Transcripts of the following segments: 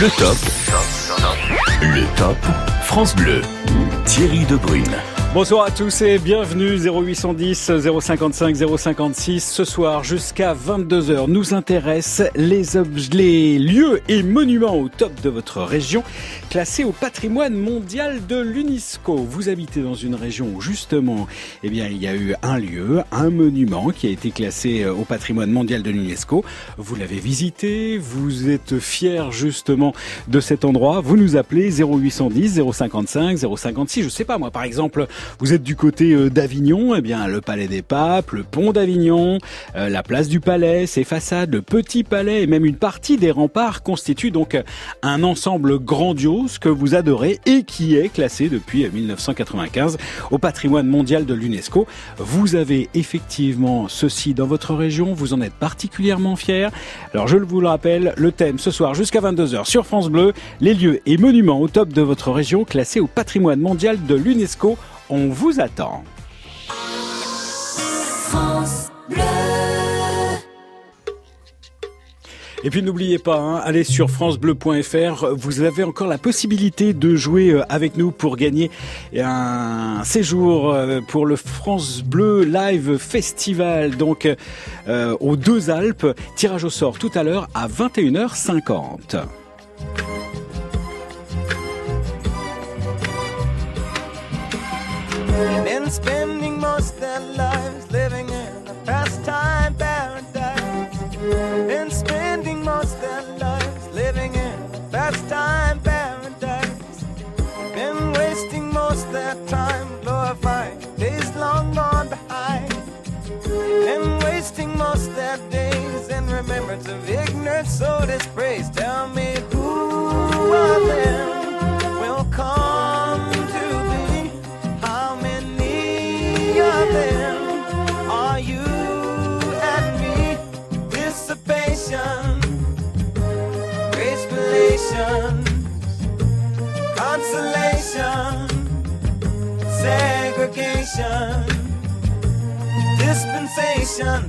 Le top. Le top France Bleu. Thierry Debrune. Bonsoir à tous et bienvenue 0810 055 056. Ce soir jusqu'à 22h nous intéressent les, les lieux et monuments au top de votre région classés au patrimoine mondial de l'UNESCO. Vous habitez dans une région où justement eh bien, il y a eu un lieu, un monument qui a été classé au patrimoine mondial de l'UNESCO. Vous l'avez visité, vous êtes fier justement de cet endroit. Vous nous appelez 0810 055 056. Je sais pas moi par exemple vous êtes du côté euh, d'Avignon, eh bien le Palais des Papes, le pont d'Avignon, euh, la place du Palais, ses façades, le Petit Palais et même une partie des remparts constituent donc un ensemble grandiose que vous adorez et qui est classé depuis 1995 au patrimoine mondial de l'UNESCO. Vous avez effectivement ceci dans votre région, vous en êtes particulièrement fier. Alors je vous le rappelle, le thème ce soir jusqu'à 22h sur France Bleu, les lieux et monuments au top de votre région classés au patrimoine mondial de l'UNESCO on vous attend. Et puis n'oubliez pas, hein, allez sur francebleu.fr, vous avez encore la possibilité de jouer euh, avec nous pour gagner un séjour euh, pour le France Bleu Live Festival, donc euh, aux Deux Alpes. Tirage au sort tout à l'heure à 21h50. Men spending most their lives living in a pastime paradise. Men spending most their lives living in a pastime paradise. Men wasting most their time glorifying days long gone behind. Men wasting most their days in remembrance of ignorance, so dispraise. Tell me who of them will come relations, consolation, segregation, dispensation,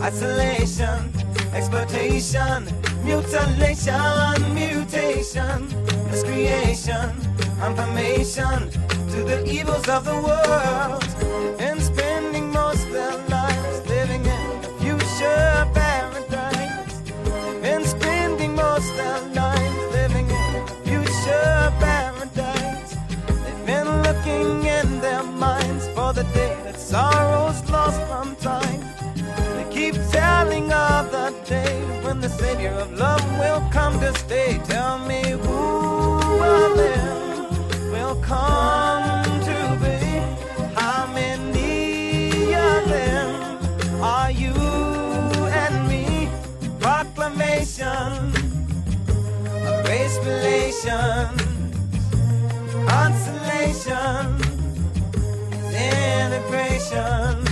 isolation, exploitation, mutilation, mutation, miscreation, confirmation to the evils of the world and spending most their lives living in a future paradise and spending most their for the day that sorrow's lost from time they keep telling of the day when the savior of love will come to stay tell me who of them will come to be. How many of them are you and me? Proclamation of race relations, consolation, integration,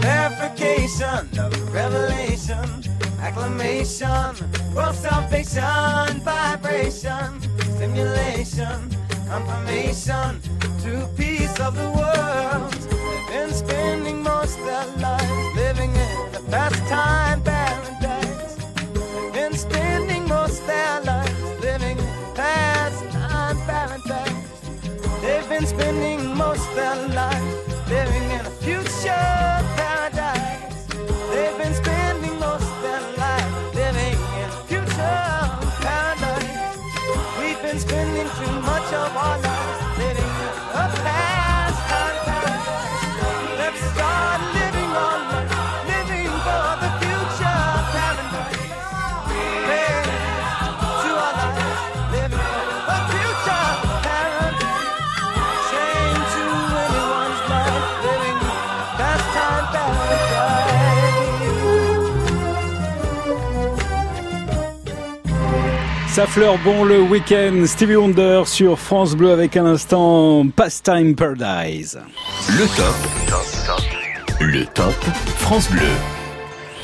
verification of revelation, acclamation, world salvation, vibration, stimulation, confirmation. To peace of the world. They've been spending most their lives. Living in a pastime paradise. Ça fleure bon le week-end. Stevie Wonder sur France Bleu avec un instant Pastime Paradise. Le top. Le top France Bleu.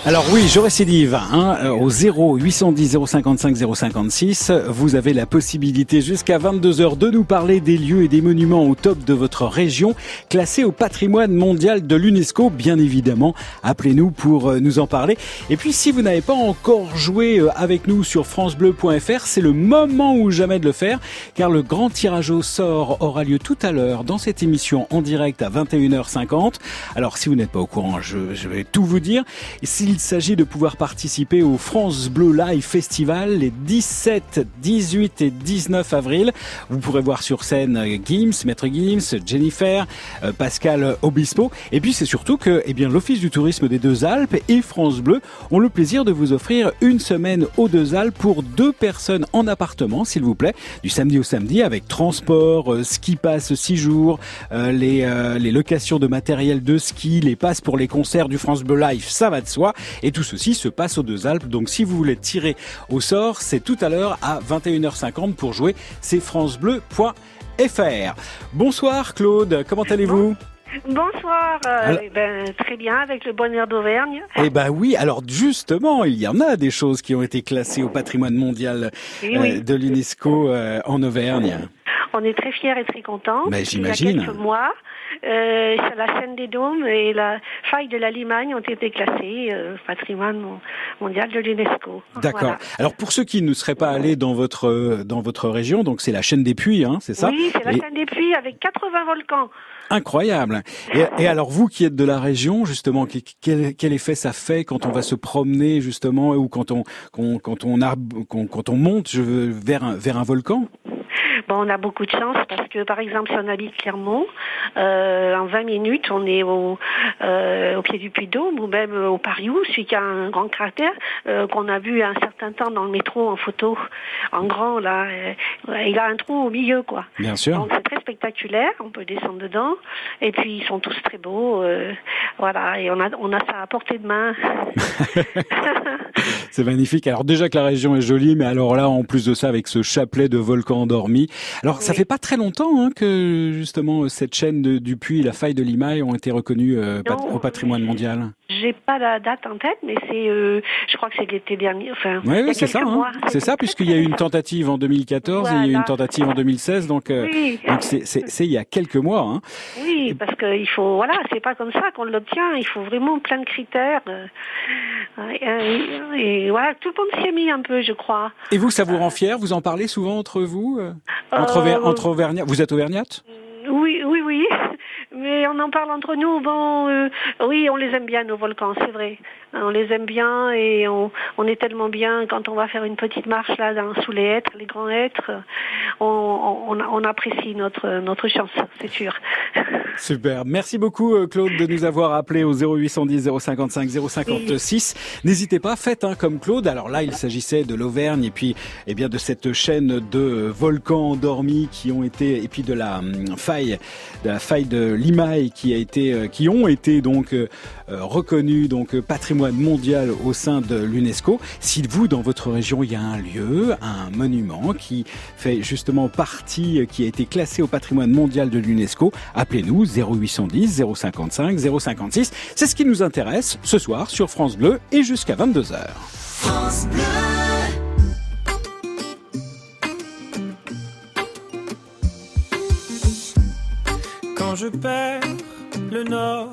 Alors oui, je récidive hein, euh, au 0 810 055 056. Vous avez la possibilité jusqu'à 22 heures de nous parler des lieux et des monuments au top de votre région, classés au patrimoine mondial de l'UNESCO. Bien évidemment, appelez-nous pour euh, nous en parler. Et puis, si vous n'avez pas encore joué euh, avec nous sur francebleu.fr, c'est le moment ou jamais de le faire, car le grand tirage au sort aura lieu tout à l'heure dans cette émission en direct à 21h50. Alors, si vous n'êtes pas au courant, je, vais tout vous dire. S'il s'agit de pouvoir participer au France Bleu Live Festival les 17, 18 et 19 avril. Vous pourrez voir sur scène euh, Gims, Maître Gims, Jennifer, euh, Pascal Obispo. Et puis c'est surtout que eh bien, l'Office du tourisme des Deux Alpes et France Bleu ont le plaisir de vous offrir une semaine aux Deux Alpes pour deux personnes en appartement, s'il vous plaît, du samedi au samedi avec transport, euh, ski pass 6 jours, les, les locations de matériel de ski, les passes pour les concerts du France Bleu Live, ça va de soi. Et tout ceci se passe aux Deux Alpes. Donc si vous voulez tirer au sort, c'est tout à l'heure à 21h50 pour jouer. C'est francebleu.fr. Bonsoir Claude, comment allez-vous? Bonsoir, euh, Alors- eh ben, très bien, avec le bonheur d'Auvergne. Eh ben oui, alors justement, il y en a des choses qui ont été classées au patrimoine mondial Oui, euh, oui. de l'UNESCO euh, en Auvergne. On est très fiers et très contents. Mais Il y a j'imagine. quelques mois, euh, la scène des Dômes et la faille de la Limagne ont été classées euh, patrimoine mon- mondial de l'UNESCO. D'accord. Voilà. Alors pour ceux qui ne seraient pas allés dans votre euh, dans votre région, donc c'est la chaîne des Puits, hein, c'est ça Oui, c'est la Et- scène des Puits avec 80 volcans. Incroyable. Et, et alors vous qui êtes de la région, justement, quel, quel effet ça fait quand on va se promener justement ou quand on qu'on- quand on quand on monte je veux, vers un vers un volcan? Bon, on a beaucoup de chance parce que, par exemple, si on habite Clermont, euh, en 20 minutes, on est au, euh, au pied du Puy de Dôme ou même euh, au Pariou, celui qui a un grand cratère euh, qu'on a vu un certain temps dans le métro en photo, en grand là. il a un trou au milieu, quoi. Bien sûr. Donc c'est très spectaculaire, on peut descendre dedans, et puis ils sont tous très beaux, voilà, et on a on a ça à portée de main. C'est magnifique. Alors déjà que la région est jolie, mais alors là, en plus de ça, avec ce chapelet de volcans endormis. Alors ça fait pas très longtemps hein, que justement cette chaîne de- du puits et la faille de Limaille ont été reconnues euh, pat- au patrimoine mondial. J'ai pas la date en tête, mais c'est, euh, je crois que c'est l'été dernier, enfin, Oui, oui, c'est ça. hein. C'est ça, puisqu'il y a eu une tentative en 2014 et il y a eu une tentative en 2016, donc euh, Oui. donc c'est il y a quelques mois. Hein. Oui, parce que il faut, voilà, c'est pas comme ça qu'on l'obtient. Il faut vraiment plein de critères. euh, et, euh, et voilà, tout le monde s'y est mis un peu, je crois. Et vous, ça vous rend fier Vous en parlez souvent entre vous euh, entre, Euh, entre Auvergnats Vous êtes Auvergnate? Oui, oui, oui. Mais on en parle entre nous. Bon, euh, oui, on les aime bien nos volcans, c'est vrai. On les aime bien et on, est tellement bien quand on va faire une petite marche là dans, sous les hêtres, les grands hêtres. On, on, apprécie notre notre chance, c'est sûr. Super. Merci beaucoup euh, Claude de nous avoir appelé au 0810 055 056. N'hésitez pas, faites hein, comme Claude. Alors là, il s'agissait de l'Auvergne et puis eh bien de cette chaîne de euh, volcans endormis qui ont été et puis de la hum, faille de la faille de Limaille qui a été euh, qui ont été donc euh, reconnus donc euh, patrimoine mondial au sein de l'UNESCO. Si vous dans votre région il y a un lieu, un monument qui fait justement partie euh, qui a été classé au patrimoine mondial de l'UNESCO, appelez-nous 0810 055 056. C'est ce qui nous intéresse ce soir sur France Bleu et jusqu'à 22h. Quand je perds le nord,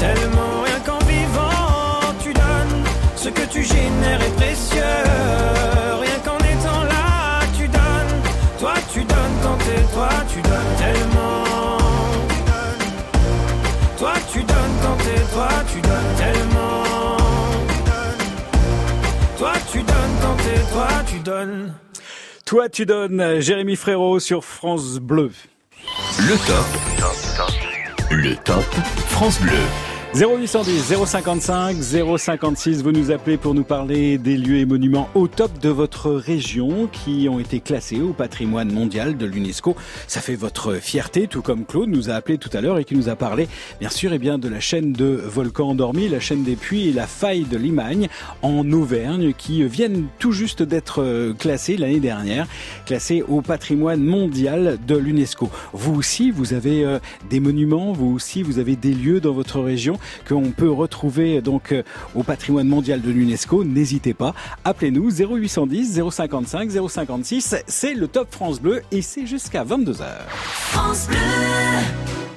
Tellement. Rien qu'en vivant, tu donnes, ce que tu génères est précieux. Rien qu'en étant là, tu donnes, toi tu donnes quand t'es toi, tu donnes tellement. Toi tu donnes quand t'es toi, tu donnes tellement. Toi tu donnes quand t'es toi, tu donnes. Toi, tu donnes Jérémy Frérot sur France Bleu. Le top. Le top France Bleu. 0810 055 056, vous nous appelez pour nous parler des lieux et monuments au top de votre région qui ont été classés au patrimoine mondial de l'UNESCO. Ça fait votre fierté, tout comme Claude nous a appelé tout à l'heure et qui nous a parlé, bien sûr, et bien de la chaîne de volcans endormis, la chaîne des puits et la faille de Limagne en Auvergne qui viennent tout juste d'être classés l'année dernière, classés au patrimoine mondial de l'UNESCO. Vous aussi, vous avez euh, des monuments, vous aussi, vous avez des lieux dans votre région qu'on peut retrouver donc euh, au patrimoine mondial de l'UNESCO. N'hésitez pas, appelez-nous 0810 055 056. C'est le Top France Bleu et c'est jusqu'à 22h. France Bleu.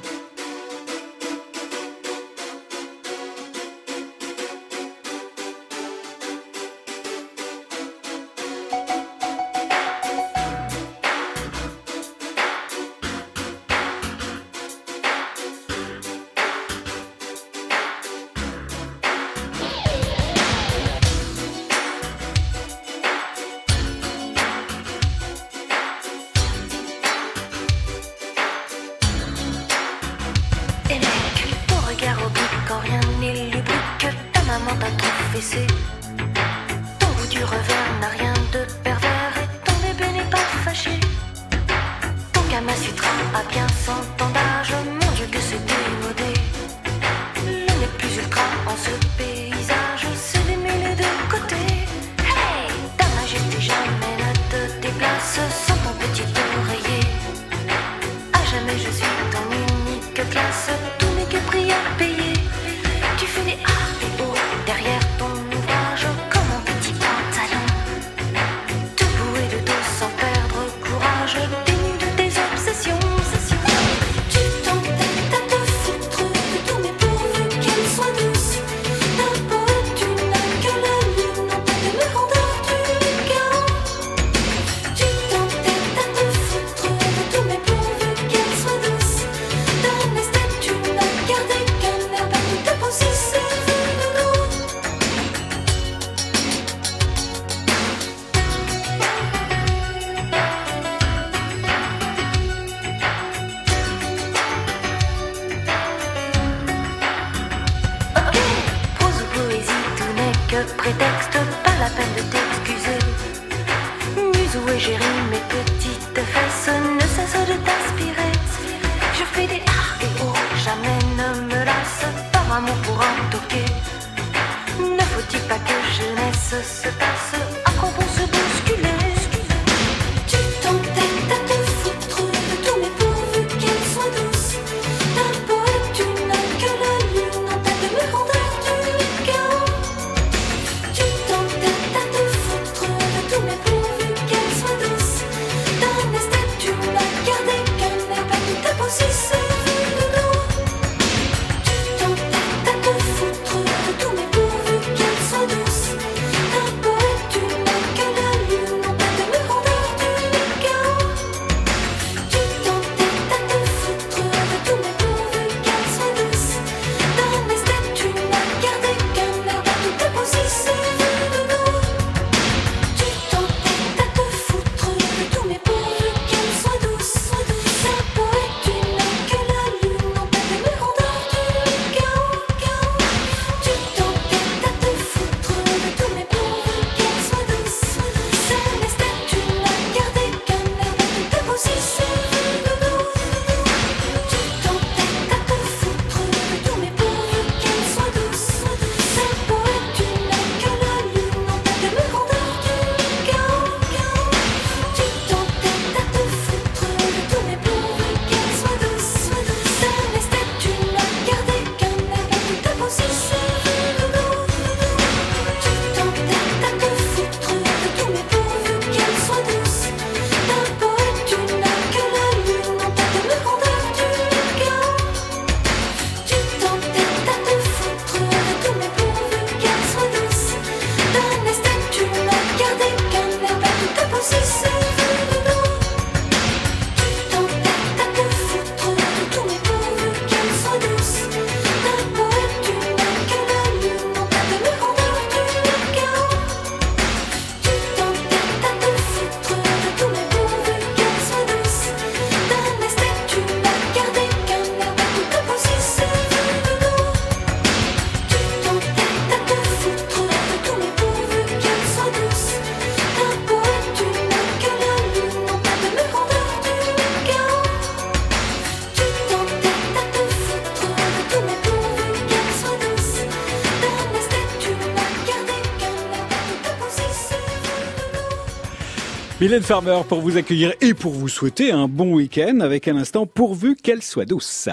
Mylène Farmer pour vous accueillir et pour vous souhaiter un bon week-end avec un instant pourvu qu'elle soit douce.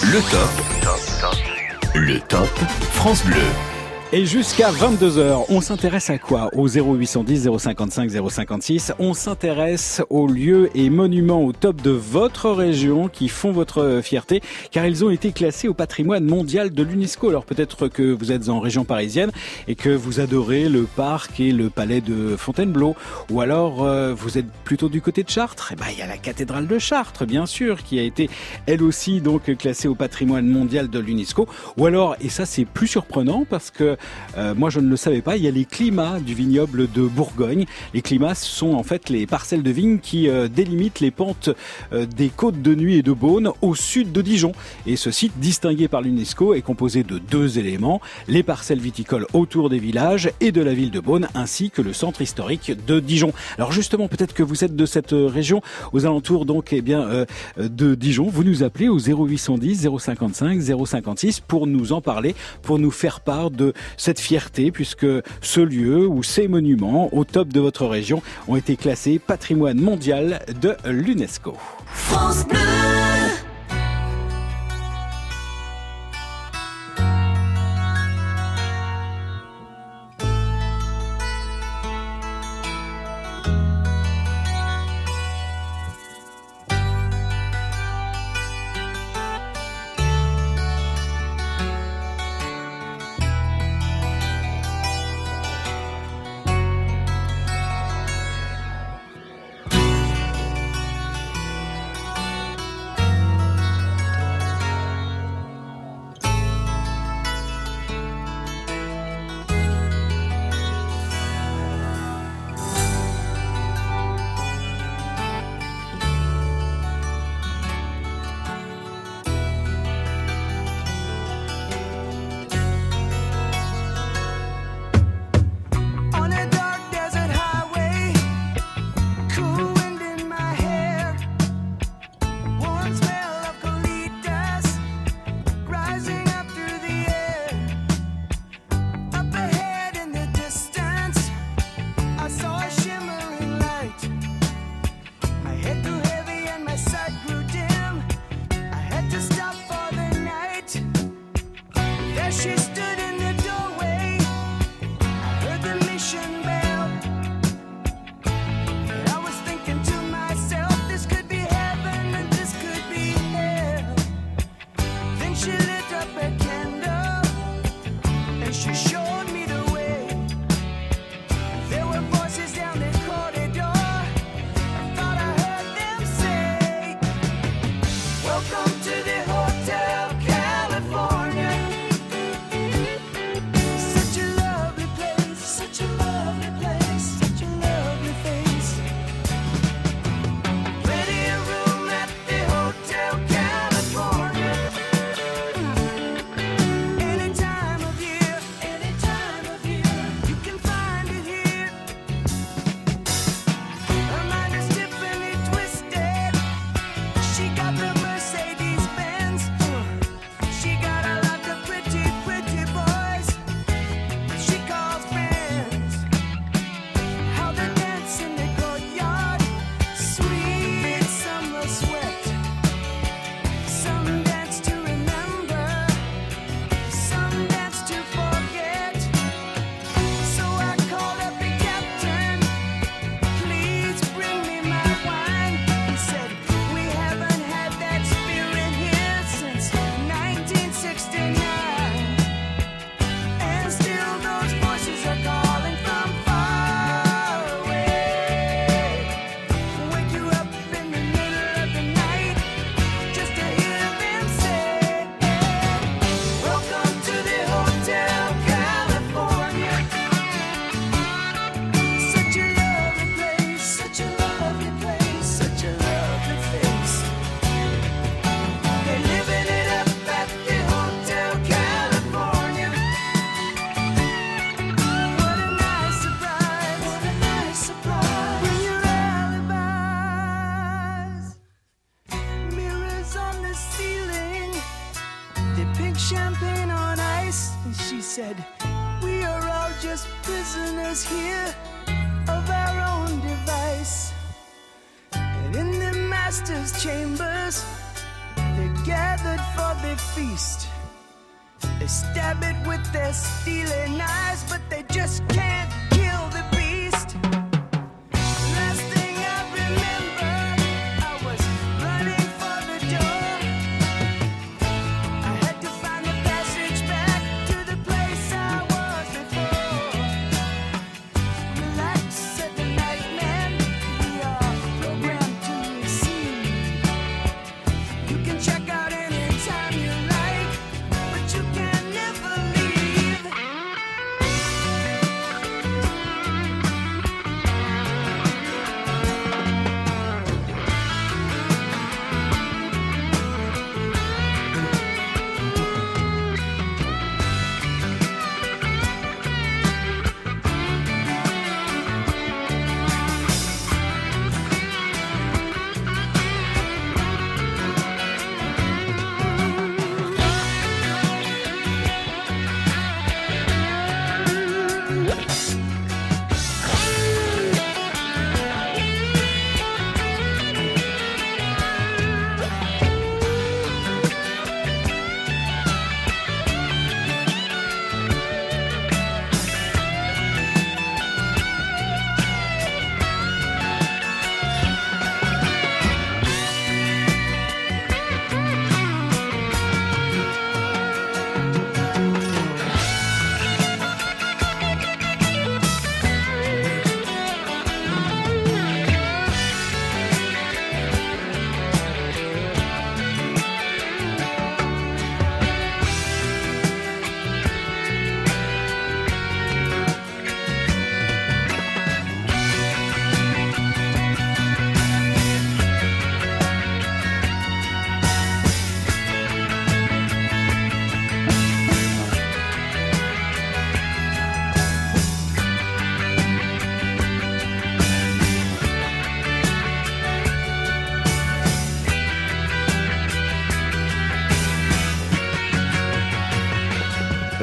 Le top. Le top France Bleu. Et jusqu'à 22h, on s'intéresse à quoi Au 0810 055 056, on s'intéresse aux lieux et monuments au top de votre région qui font votre fierté, car ils ont été classés au patrimoine mondial de l'UNESCO. Alors peut-être que vous êtes en région parisienne et que vous adorez le parc et le palais de Fontainebleau, ou alors euh, vous êtes plutôt du côté de Chartres? Eh ben, il y a la cathédrale de Chartres, bien sûr, qui a été elle aussi donc classée au patrimoine mondial de l'UNESCO. Ou alors, et ça c'est plus surprenant parce que euh, moi, je ne le savais pas. Il y a les climats du vignoble de Bourgogne. Les climats sont en fait les parcelles de vignes qui euh, délimitent les pentes euh, des côtes de Nuit et de Beaune au sud de Dijon. Et ce site, distingué par l'UNESCO, est composé de deux éléments les parcelles viticoles autour des villages et de la ville de Beaune, ainsi que le centre historique de Dijon. Alors justement, peut-être que vous êtes de cette région, aux alentours donc, eh bien, de Dijon. Vous nous appelez au 0810 055 056 pour nous en parler, pour nous faire part de cette fierté puisque ce lieu ou ces monuments au top de votre région ont été classés patrimoine mondial de l'UNESCO.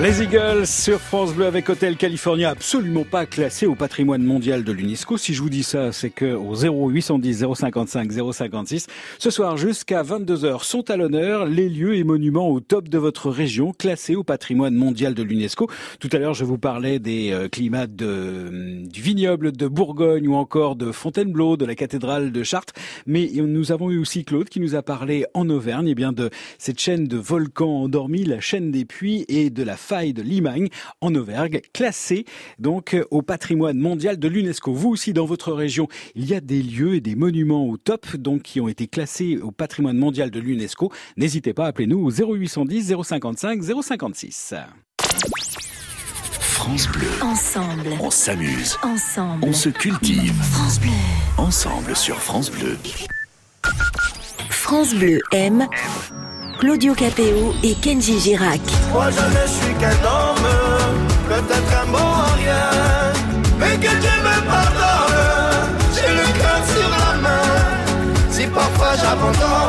Les Eagles sur France Bleu avec Hôtel California, absolument pas classé au patrimoine mondial de l'UNESCO. Si je vous dis ça, c'est que au 0810 055 056, ce soir jusqu'à 22h sont à l'honneur les lieux et monuments au top de votre région classés au patrimoine mondial de l'UNESCO. Tout à l'heure, je vous parlais des euh, climats de, du vignoble de Bourgogne ou encore de Fontainebleau, de la cathédrale de Chartres. Mais nous avons eu aussi Claude qui nous a parlé en Auvergne, et bien de cette chaîne de volcans endormis, la chaîne des puits et de la faille de Limagne en Auvergne, classée donc au patrimoine mondial de l'UNESCO. Vous aussi dans votre région, il y a des lieux et des monuments au top donc qui ont été classés au patrimoine mondial de l'UNESCO. N'hésitez pas, appelez-nous au 0810 055 056. France Bleu, Ensemble. on s'amuse, Ensemble. on se cultive. France Bleu. Ensemble sur France Bleu. France Bleu aime Claudio Capéo et Kenji Girac. Moi je ne suis qu'un homme, peut-être un à rien, mais que Dieu me pardonne, j'ai le cœur sur la main. Si parfois j'abandonne,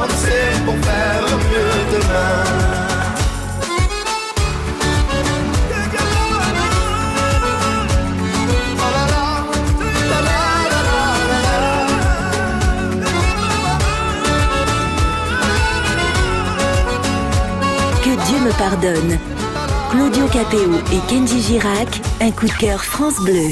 me pardonne. Claudio Capéo et Kenji Girac, un coup de cœur France Bleu.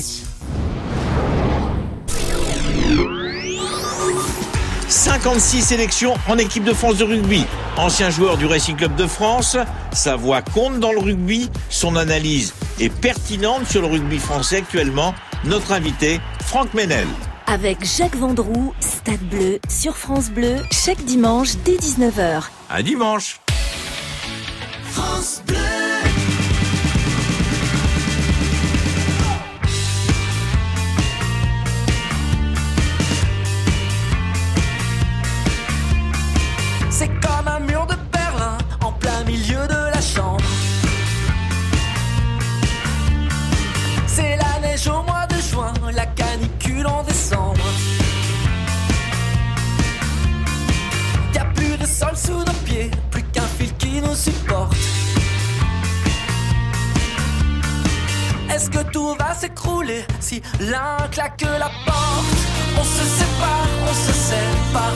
56 sélections en équipe de France de rugby. Ancien joueur du Racing Club de France, sa voix compte dans le rugby, son analyse est pertinente sur le rugby français actuellement. Notre invité, Franck Menel. Avec Jacques Vendroux, Stade Bleu, sur France Bleu, chaque dimanche dès 19h. À dimanche. C'est comme un mur de Berlin en plein milieu de la chambre. C'est la neige au mois de juin, la canicule en décembre. Y a plus de sol sous nos pieds, supporte. Est-ce que tout va s'écrouler si l'un claque la porte? On se sépare, on se sait par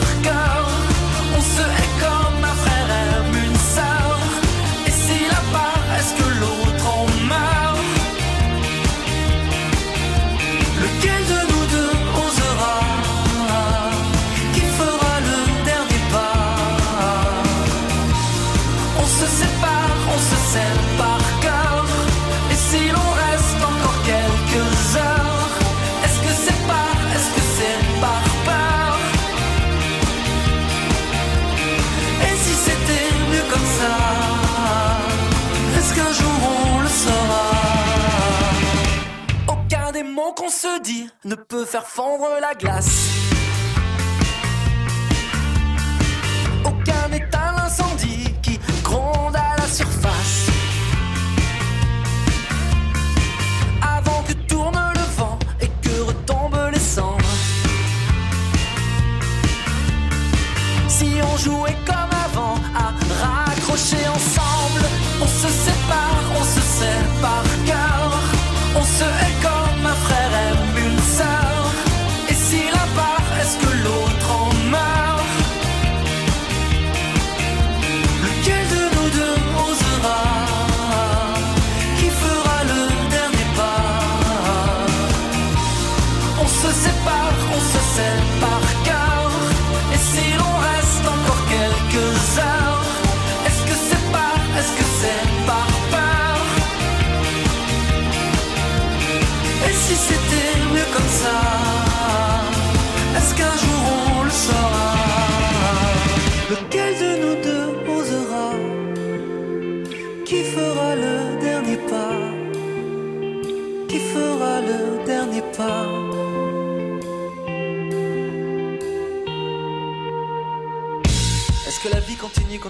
ne peut faire fondre la glace.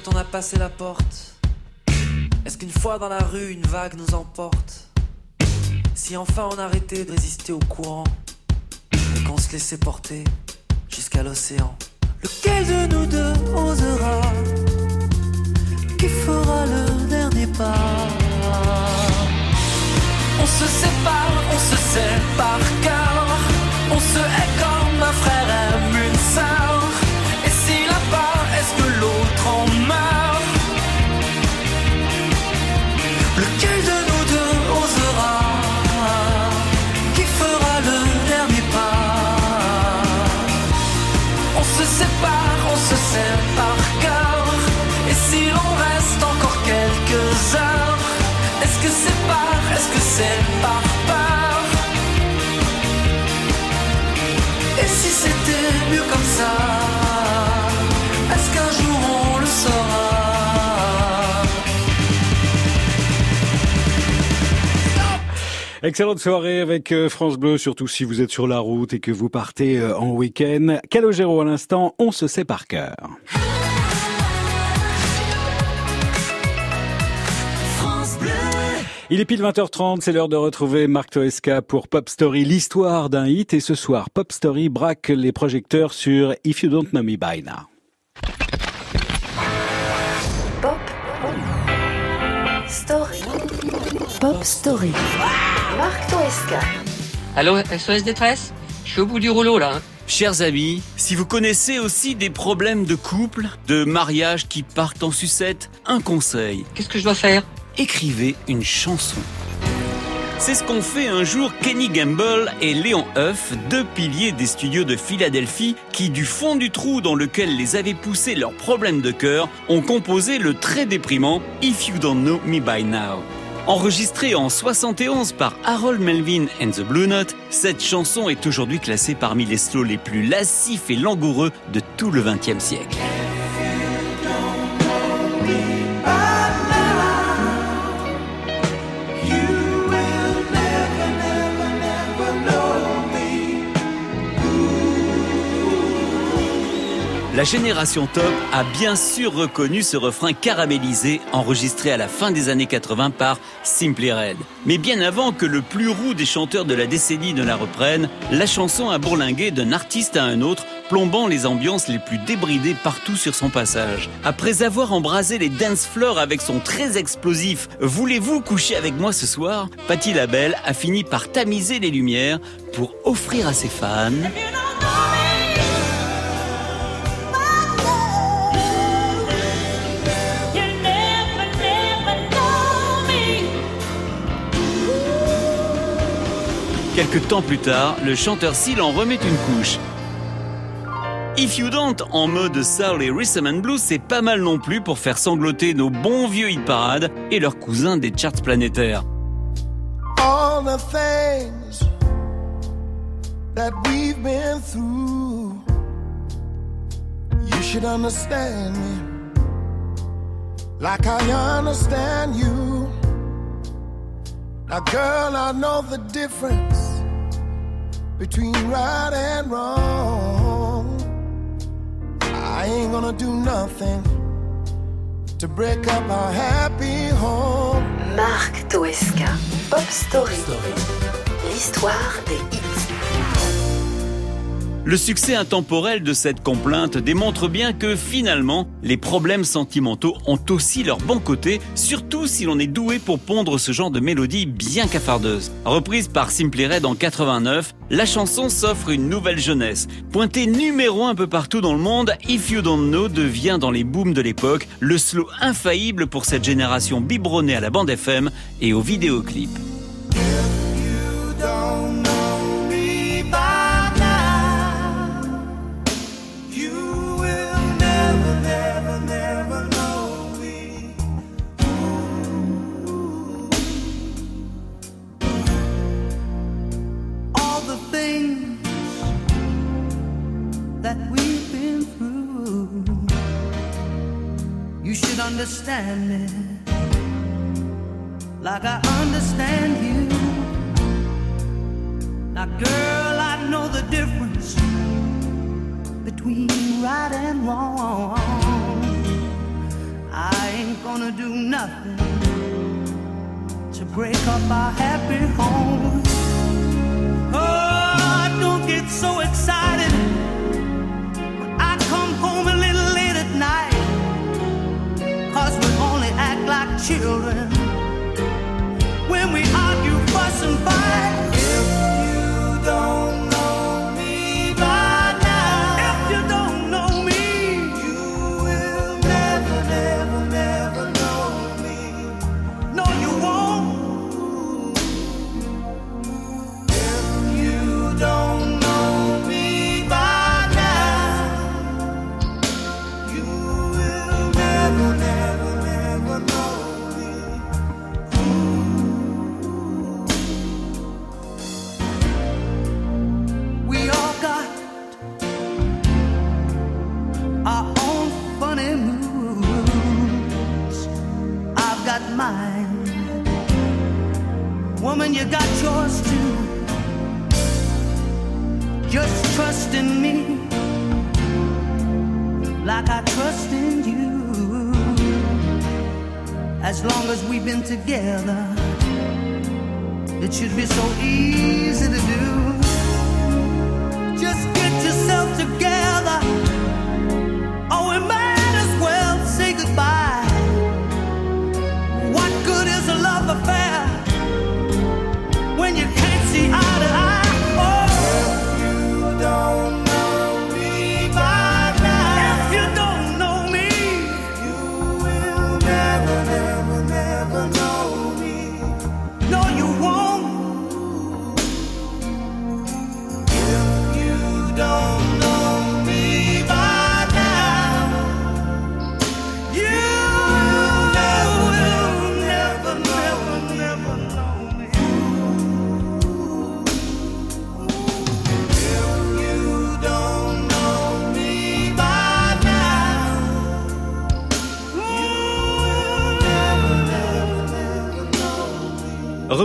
On a passé la porte. Est-ce qu'une fois dans la rue, une vague nous emporte? Si enfin on arrêtait de résister au courant et qu'on se laissait porter jusqu'à l'océan. Lequel de nous deux osera Qui fera le dernier pas? On se sépare, on se par cœur On se hait comme un frère Et si c'était mieux comme ça Est-ce qu'un jour on le saura? Excellente soirée avec euh, France Bleu, surtout si vous êtes sur la route et que vous partez euh, en week-end. Calogero à l'instant, on se sait par cœur. Il est pile 20h30, c'est l'heure de retrouver Marc Toesca pour Pop Story, l'histoire d'un hit. Et ce soir, Pop Story braque les projecteurs sur If You Don't Know Me By Now. Pop Story. Pop Story. Marc Toesca. Allô, SOS détresse Je suis au bout du rouleau là. hein. Chers amis, si vous connaissez aussi des problèmes de couple, de mariage qui partent en sucette, un conseil, Qu'est-ce que je dois faire? Écrivez une chanson. C'est ce qu'ont fait un jour Kenny Gamble et Léon Huff, deux piliers des studios de Philadelphie, qui du fond du trou dans lequel les avait poussés leurs problèmes de cœur, ont composé le très déprimant If You Don't Know Me By Now. Enregistrée en 71 par Harold Melvin and the Blue Note, cette chanson est aujourd'hui classée parmi les slows les plus lascifs et langoureux de tout le XXe siècle. La génération Top a bien sûr reconnu ce refrain caramélisé enregistré à la fin des années 80 par Simply Red. Mais bien avant que le plus roux des chanteurs de la décennie ne la reprenne, la chanson a bourlingué d'un artiste à un autre, plombant les ambiances les plus débridées partout sur son passage. Après avoir embrasé les dance floors avec son très explosif Voulez-vous coucher avec moi ce soir Patti Labelle a fini par tamiser les lumières pour offrir à ses fans Quelques temps plus tard, le chanteur Seal en remet une couche. If You Don't en mode soul et rhythm and c'est pas mal non plus pour faire sangloter nos bons vieux hit parades et leurs cousins des charts planétaires. all the things that we've been through. You should understand me like I understand you. Now, girl, I know the difference between right and wrong. I ain't gonna do nothing to break up our happy home. Marc Toesca, Pop Story. L'histoire des hits. Le succès intemporel de cette complainte démontre bien que finalement, les problèmes sentimentaux ont aussi leur bon côté, surtout si l'on est doué pour pondre ce genre de mélodie bien cafardeuse. Reprise par Simply Red en 89, la chanson s'offre une nouvelle jeunesse. Pointé numéro un peu partout dans le monde, If You Don't Know devient dans les booms de l'époque le slow infaillible pour cette génération biberonnée à la bande FM et au vidéoclip. Understand me like I understand you. Now, girl, I know the difference between right and wrong. I ain't gonna do nothing to break up our happy home. Oh, don't get so excited when I come home children when we argue, fuss, and fight. You got yours too. Just trust in me like I trust in you. As long as we've been together, it should be so easy to do. Just get yourself together.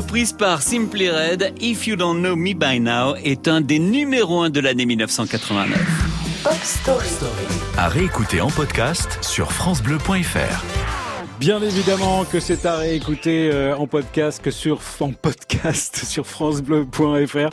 Reprise par Simply Red, If You Don't Know Me By Now est un des numéros 1 de l'année 1989. Pop Story. À réécouter en podcast sur FranceBleu.fr. Bien évidemment que c'est à réécouter euh, en podcast que sur en podcast sur francebleu.fr.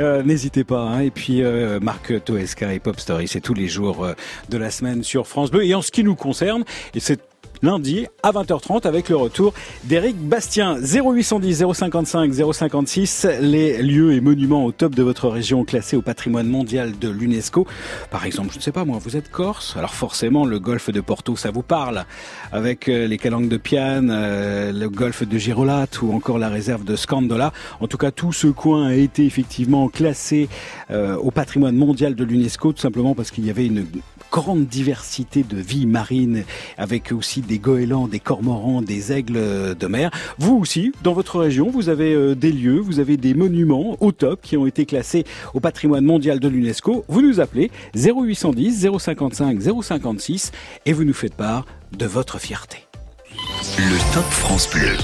Euh, N'hésitez pas. hein. Et puis euh, Marc Toesca et Pop Story, c'est tous les jours euh, de la semaine sur France Bleu. Et en ce qui nous concerne, et c'est lundi à 20h30 avec le retour d'Éric Bastien. 0810 055 056, les lieux et monuments au top de votre région classés au patrimoine mondial de l'UNESCO. Par exemple, je ne sais pas moi, vous êtes corse, alors forcément le golfe de Porto, ça vous parle, avec euh, les calanques de Piane, euh, le golfe de Girolat ou encore la réserve de Scandola. En tout cas, tout ce coin a été effectivement classé euh, au patrimoine mondial de l'UNESCO, tout simplement parce qu'il y avait une grande diversité de vie marine, avec aussi des goélands, des cormorans, des aigles de mer. Vous aussi, dans votre région, vous avez euh, des lieux, vous avez des monuments au top qui ont été classés au patrimoine mondial de l'UNESCO. Vous nous appelez 0810 055 056 et vous nous faites part de votre fierté. Le Top France Bleu.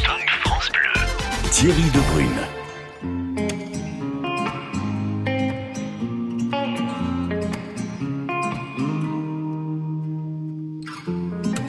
Thierry Debrune.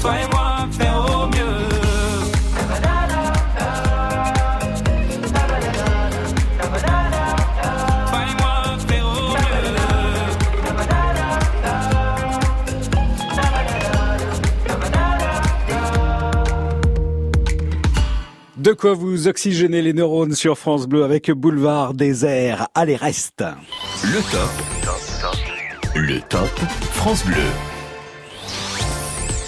Toi et moi, faire au mieux. Toi et moi, faire au De quoi vous oxygéner les neurones sur France Bleu avec Boulevard Désert. Allez, reste. Le top. Le top France Bleu.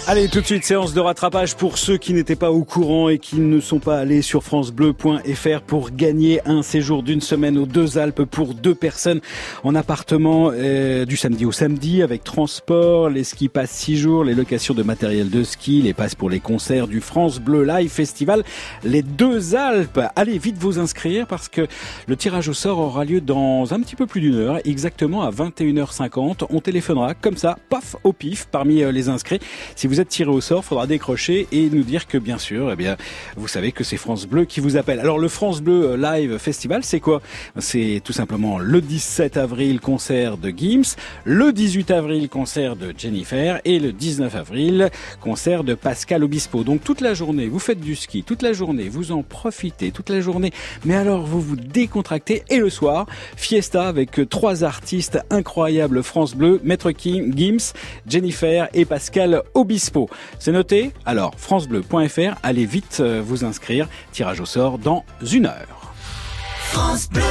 Allez, tout de suite, séance de rattrapage pour ceux qui n'étaient pas au courant et qui ne sont pas allés sur francebleu.fr pour gagner un séjour d'une semaine aux deux Alpes pour deux personnes en appartement euh, du samedi au samedi avec transport, les skis passent six jours, les locations de matériel de ski, les passes pour les concerts du France Bleu Live Festival, les deux Alpes. Allez vite vous inscrire parce que le tirage au sort aura lieu dans un petit peu plus d'une heure, exactement à 21h50. On téléphonera comme ça, paf, au pif, parmi euh, les inscrits. Si vous vous êtes tiré au sort, faudra décrocher et nous dire que bien sûr, eh bien, vous savez que c'est France Bleu qui vous appelle. Alors le France Bleu Live Festival, c'est quoi? C'est tout simplement le 17 avril concert de Gims, le 18 avril concert de Jennifer et le 19 avril concert de Pascal Obispo. Donc toute la journée, vous faites du ski, toute la journée, vous en profitez, toute la journée. Mais alors vous vous décontractez et le soir, fiesta avec trois artistes incroyables France Bleu, Maître King, Gims, Jennifer et Pascal Obispo. C'est noté Alors francebleu.fr, allez vite euh, vous inscrire. Tirage au sort dans une heure. France Bleu.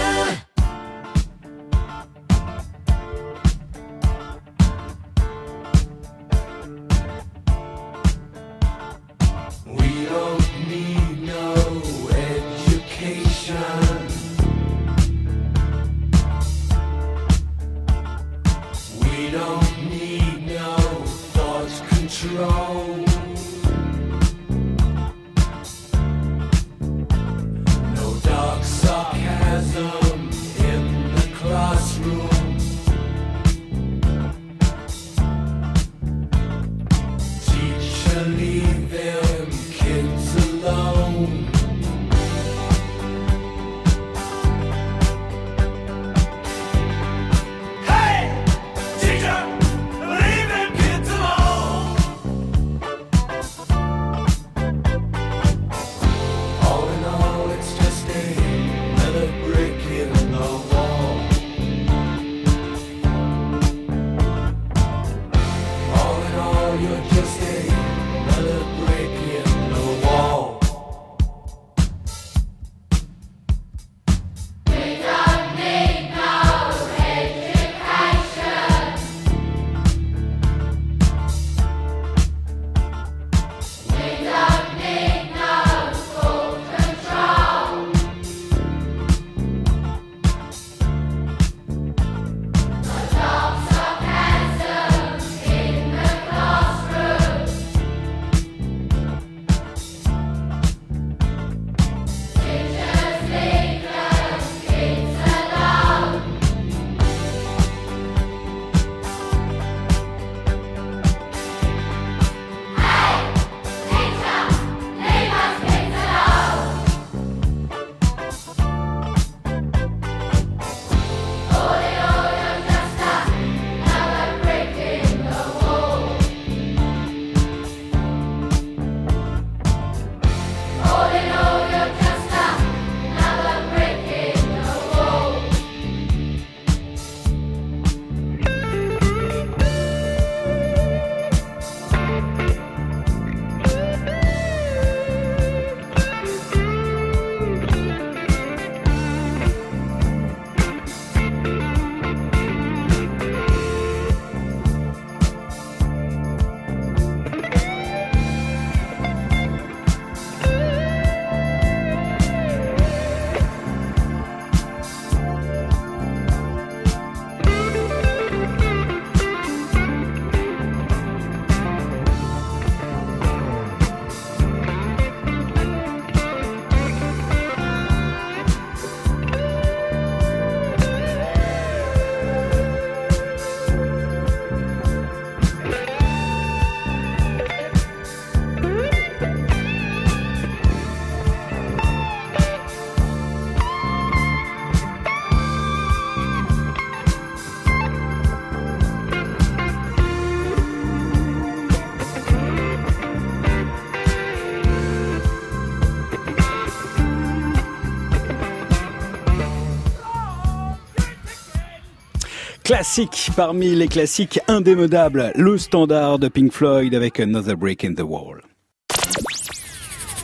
Classique parmi les classiques indémodables, le standard de Pink Floyd avec Another Break in the Wall.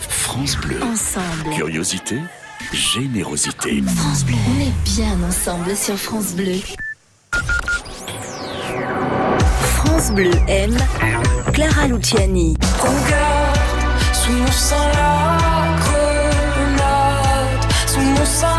France Bleu. Ensemble. Curiosité, générosité. France Bleu. On est bien ensemble sur France Bleu. France Bleu aime Clara Luciani. Regarde, sous mon sang la grenade, sous mon sang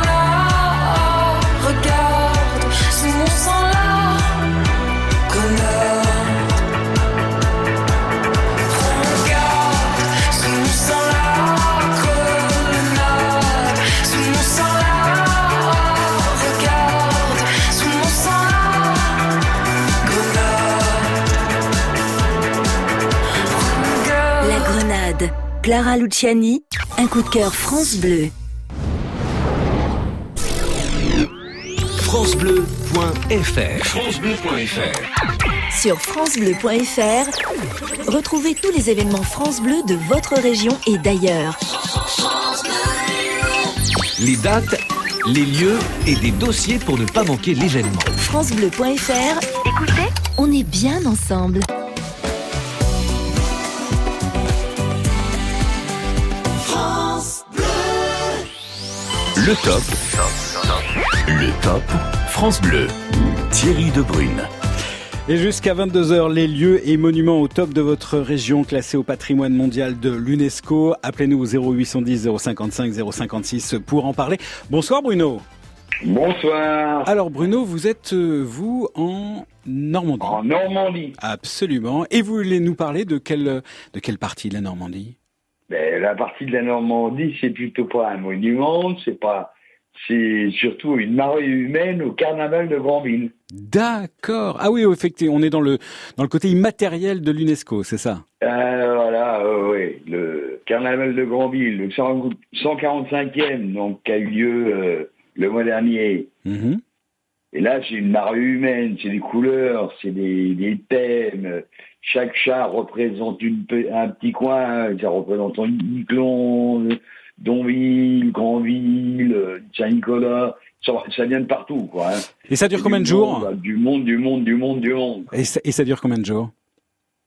Clara Luciani, un coup de cœur France Bleu. FranceBleu.fr FranceBleu.fr Sur francebleu.fr, retrouvez tous les événements France Bleu de votre région et d'ailleurs. Les dates, les lieux et des dossiers pour ne pas manquer l'événement. francebleu.fr, écoutez, on est bien ensemble. Le top. Le top France Bleu. Thierry Debrune. Et jusqu'à 22h, les lieux et monuments au top de votre région classés au patrimoine mondial de l'UNESCO. Appelez-nous au 0810 055 056 pour en parler. Bonsoir Bruno. Bonsoir. Alors Bruno, vous êtes euh, vous en Normandie. En Normandie. Absolument. Et vous voulez nous parler de quelle de quelle partie de la Normandie? Ben, la partie de la Normandie, c'est plutôt pas un monument, c'est pas, c'est surtout une marée humaine au carnaval de Grandville. D'accord. Ah oui, effectivement, on est dans le dans le côté immatériel de l'UNESCO, c'est ça? Euh, voilà, euh, ouais, le carnaval de Grandville, le 100 145e, donc qui a eu lieu euh, le mois dernier. Mhm. Et là, c'est une marée humaine, c'est des couleurs, c'est des, des thèmes. Chaque char représente une, un petit coin, ça représente Miquelon, Donville, Grandville, euh, Saint-Nicolas. Ça, ça vient de partout, quoi. hein. Et ça dure Du combien de jours monde, Du monde, du monde, du monde, du monde. et ça, et ça dure combien de jours?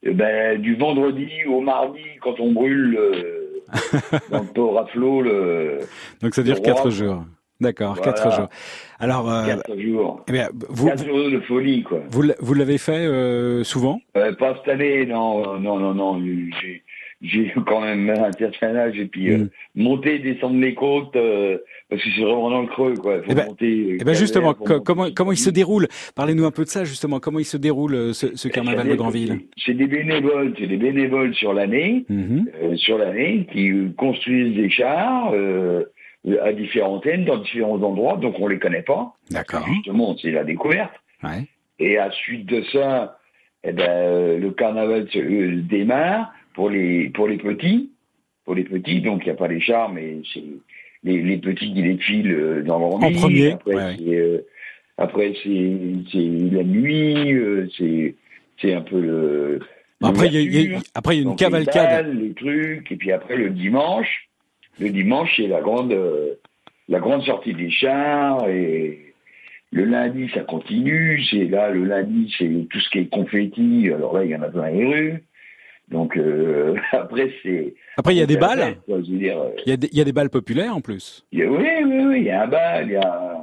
Eh ben, du vendredi au mardi, quand on brûle euh, dans le port à flot, le, Donc ça dure quatre jours. D'accord, Voilà. quatre jours. Alors, euh, quatre jours. eh bien, vous, Quatre jours de folie, quoi. vous, vous l'avez fait euh, souvent? Euh, pas cette année, non, non, non, non. J'ai, j'ai quand même un certain âge et puis Mm. monter, descendre les côtes, parce que c'est vraiment dans le creux, quoi. Faut Eh ben- monter. Eh ben justement, co- comment comment il se déroule? Parlez-nous un peu de ça justement. Comment il se déroule ce, ce carnaval de Grandville? C'est des bénévoles, c'est des bénévoles sur l'année, Mhm. euh, sur l'année, qui construisent des chars à différentes antennes, dans différents endroits, donc on les connaît pas. D'accord. Justement, c'est la découverte. Ouais. Et à suite de ça, eh ben, euh, le carnaval se, euh, démarre pour les pour les petits, pour les petits. Donc il n'y a pas les chars, mais c'est les, les petits qui défilent euh, dans leur En nuit. premier, Après ouais, c'est euh, après c'est c'est la nuit, euh, c'est c'est un peu le. Après, il y y a- l'ouverture. après, il y a une Donc, les cavalcade. balles, les trucs, et puis après le dimanche, le dimanche c'est la grande euh, la grande sortie des chars et le lundi ça continue. C'est là le lundi c'est tout ce qui est confetti. Alors là il y en a plein les rues. Donc euh, après c'est Après, il y a des balles. fête, quoi. Je veux dire, euh, Il y a des, il y a des balles populaires en plus. a- oui oui oui il y a un bal, il y a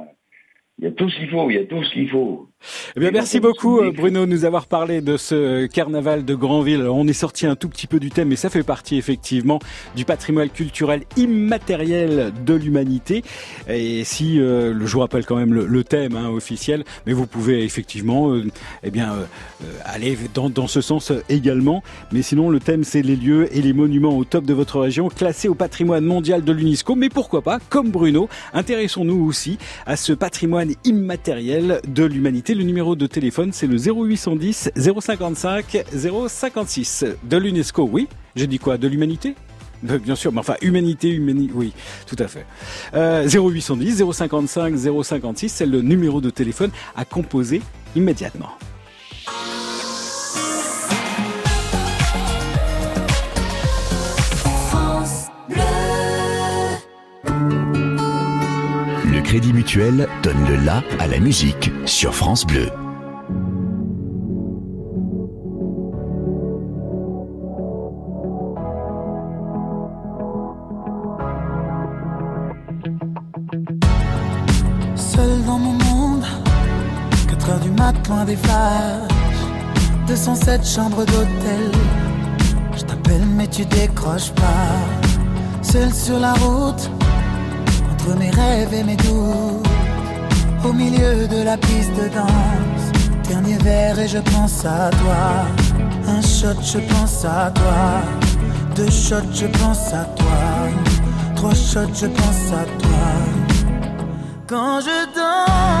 il y a tout ce qu'il faut, il y a tout ce qu'il faut. Eh bien, merci beaucoup euh, Bruno de nous avoir parlé de ce carnaval de Grandville. Alors, on est sorti un tout petit peu du thème, mais ça fait partie effectivement du patrimoine culturel immatériel de l'humanité. Et si euh, je vous rappelle quand même le, le thème hein, officiel, mais vous pouvez effectivement, euh, eh bien, euh, euh, aller dans, dans ce sens également. Mais sinon, le thème c'est les lieux et les monuments au top de votre région, classés au patrimoine mondial de l'UNESCO. Mais pourquoi pas, comme Bruno, intéressons-nous aussi à ce patrimoine immatériel de l'humanité. Le numéro de téléphone, c'est le 0810 055 056 de l'UNESCO. Oui, j'ai dit quoi De l'humanité? Euh, Bien sûr, mais enfin, humanité, humanité, oui, tout à fait. Euh, 0810 055 056, c'est le numéro de téléphone à composer immédiatement. Crédit Mutuel donne le la à la musique sur France Bleu. Seul dans mon monde, 4 heures du mat, loin des flashs. 207 chambres d'hôtel. Je t'appelle, mais tu décroches pas. Seul sur la route, mes rêves et mes doutes. Au milieu de la piste de danse. Dernier verre et je pense à toi. Un shot, je pense à toi. Deux shots, je pense à toi. Trois shots, je pense à toi. Quand je danse,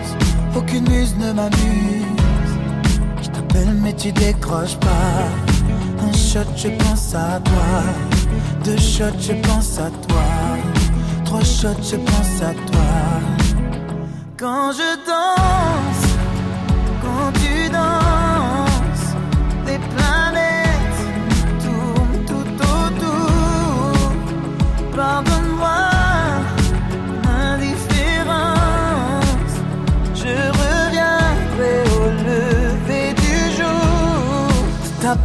aucune muse ne m'amuse. Je t'appelle mais tu décroches pas. Un shot, je pense à toi. Deux shots, je pense à toi. Trois shots, je pense à toi. Quand je danse,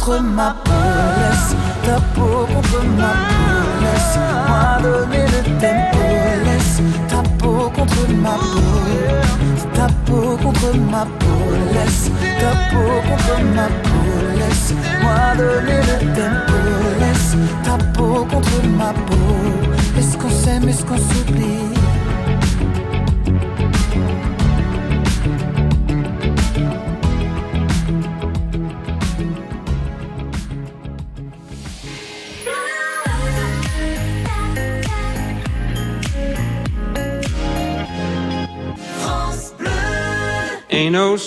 Contre ma laisse ta peau contre ma peau, laisse-moi donner le tempo, laisse ta peau contre ma peau, ta peau contre ma peau, laisse ta peau contre ma peau, laisse-moi donner le tempo, laisse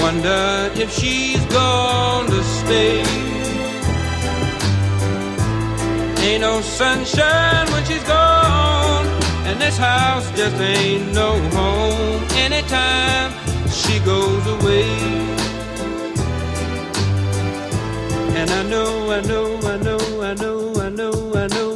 Wonder if she's gonna stay. Ain't no sunshine when she's gone, and this house just ain't no home anytime she goes away. And I know, I know, I know, I know, I know, I know,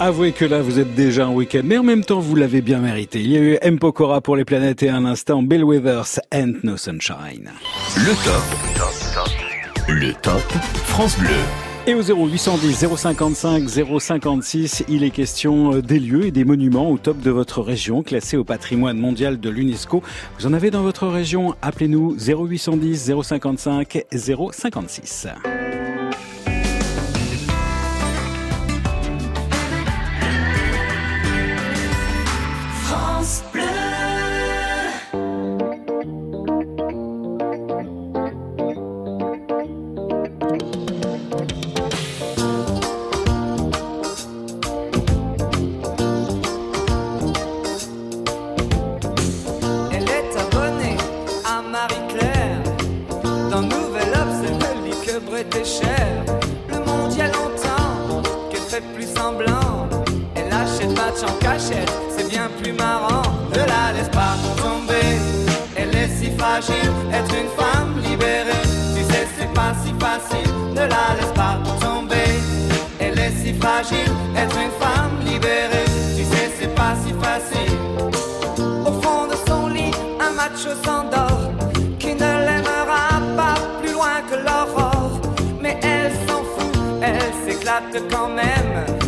Avouez que là, vous êtes déjà un week-end, mais en même temps, vous l'avez bien mérité. Il y a eu M. Pokora pour les planètes et un instant Bill Withers and No Sunshine. Le top. Le top France Bleu. Et au 0810 055 056, il est question euh, des lieux et des monuments au top de votre région, classés au patrimoine mondial de l'UNESCO. Vous en avez dans votre région? Appelez-nous 0810 055 056. En cachette, c'est bien plus marrant. Ne la laisse pas tomber, elle est si fragile. Être une femme libérée, tu sais, c'est pas si facile. Ne la laisse pas tomber, elle est si fragile. Être une femme libérée, tu sais, c'est pas si facile. Au fond de son lit, un macho s'endort qui ne l'aimera pas plus loin que l'aurore. Mais elle s'en fout, elle s'éclate quand même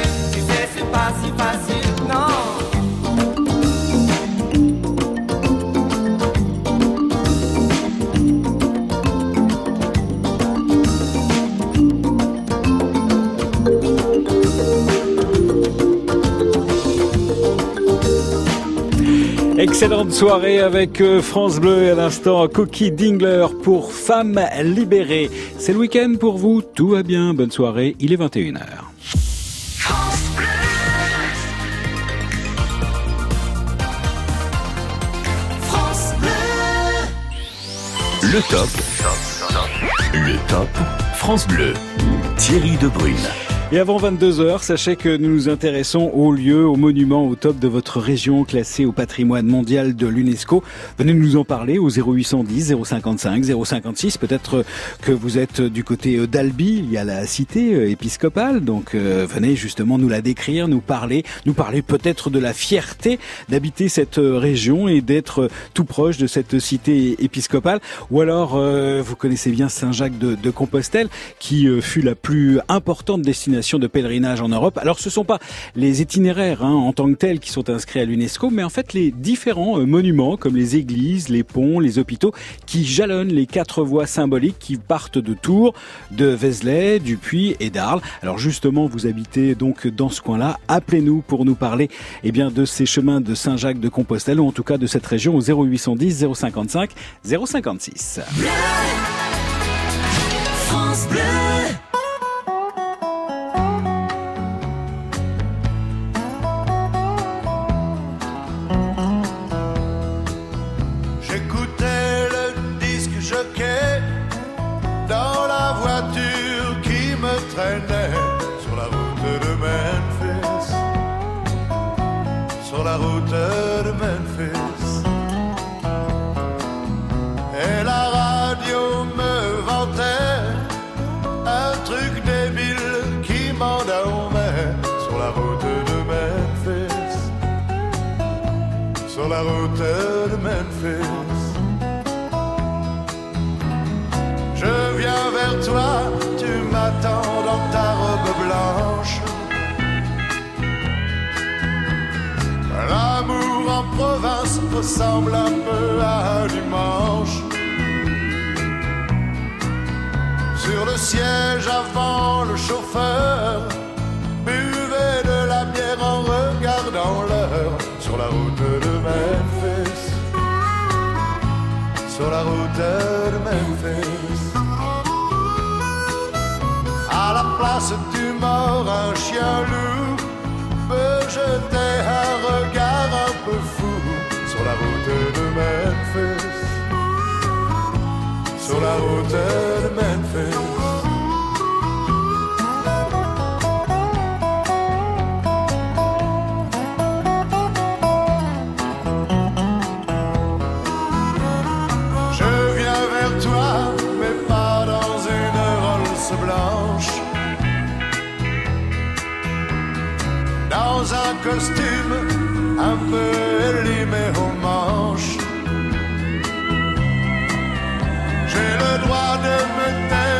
Excellente soirée avec euh, France Bleu et à l'instant Cookie Dingler pour Femmes libérées. C'est le week-end pour vous, tout va bien, bonne soirée, il est 21h. France Bleu. Le top. Le top. France Bleu. Thierry Debrune. Et avant 22h, sachez que nous nous intéressons aux lieux, aux monuments au top de votre région classés au patrimoine mondial de l'UNESCO. Venez nous en parler au 0810 055 056. Peut-être que vous êtes du côté d'Albi, il y a la cité épiscopale, donc euh, venez justement nous la décrire, nous parler, nous parler peut-être de la fierté d'habiter cette région et d'être tout proche de cette cité épiscopale. Ou alors, euh, vous connaissez bien Saint-Jacques de, Compostelle, qui euh, fut la plus importante destination de pèlerinage en Europe. Alors ce sont pas les itinéraires hein, en tant que tels qui sont inscrits à l'UNESCO, mais en fait les différents euh, monuments comme les églises, les ponts, les hôpitaux qui jalonnent les quatre voies symboliques qui partent de Tours, de Vézelay, du Puy et d'Arles. Alors justement, vous habitez donc dans ce coin-là, appelez-nous pour nous parler eh bien de ces chemins de Saint-Jacques de Compostelle ou en tout cas de cette région au 0810 055 056. France Bleu. Province ressemble un peu à un dimanche. Sur le siège avant le chauffeur, buvait de la bière en regardant l'heure sur la route de Memphis. Sur la route de Memphis. À la place du mort, un chien loup peut jeter un regard route de Memphis. Sur la route de Memphis. Je viens vers toi, mais pas dans une Rolls blanche. Dans un costume un peu élimé aux manches. J'ai le droit de me taire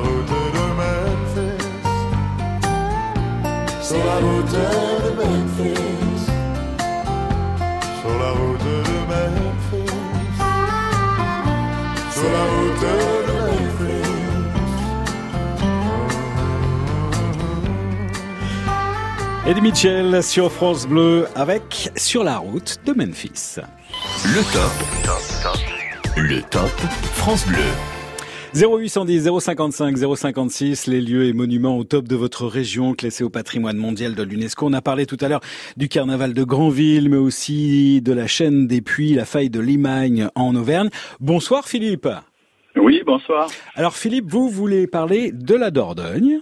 route de Memphis. Sur la route de Memphis. Sur la route de Memphis. Sur la route de Memphis. Eddie Mitchell sur France Bleu avec Sur la route de Memphis. Le top. Le top France Bleu. 0810 055 056, les lieux et monuments au top de votre région classés au patrimoine mondial de l'UNESCO. On a parlé tout à l'heure du carnaval de Granville, mais aussi de la chaîne des puits, la faille de Limagne en Auvergne. Bonsoir Philippe. Oui, bonsoir. Alors Philippe, vous voulez parler de la Dordogne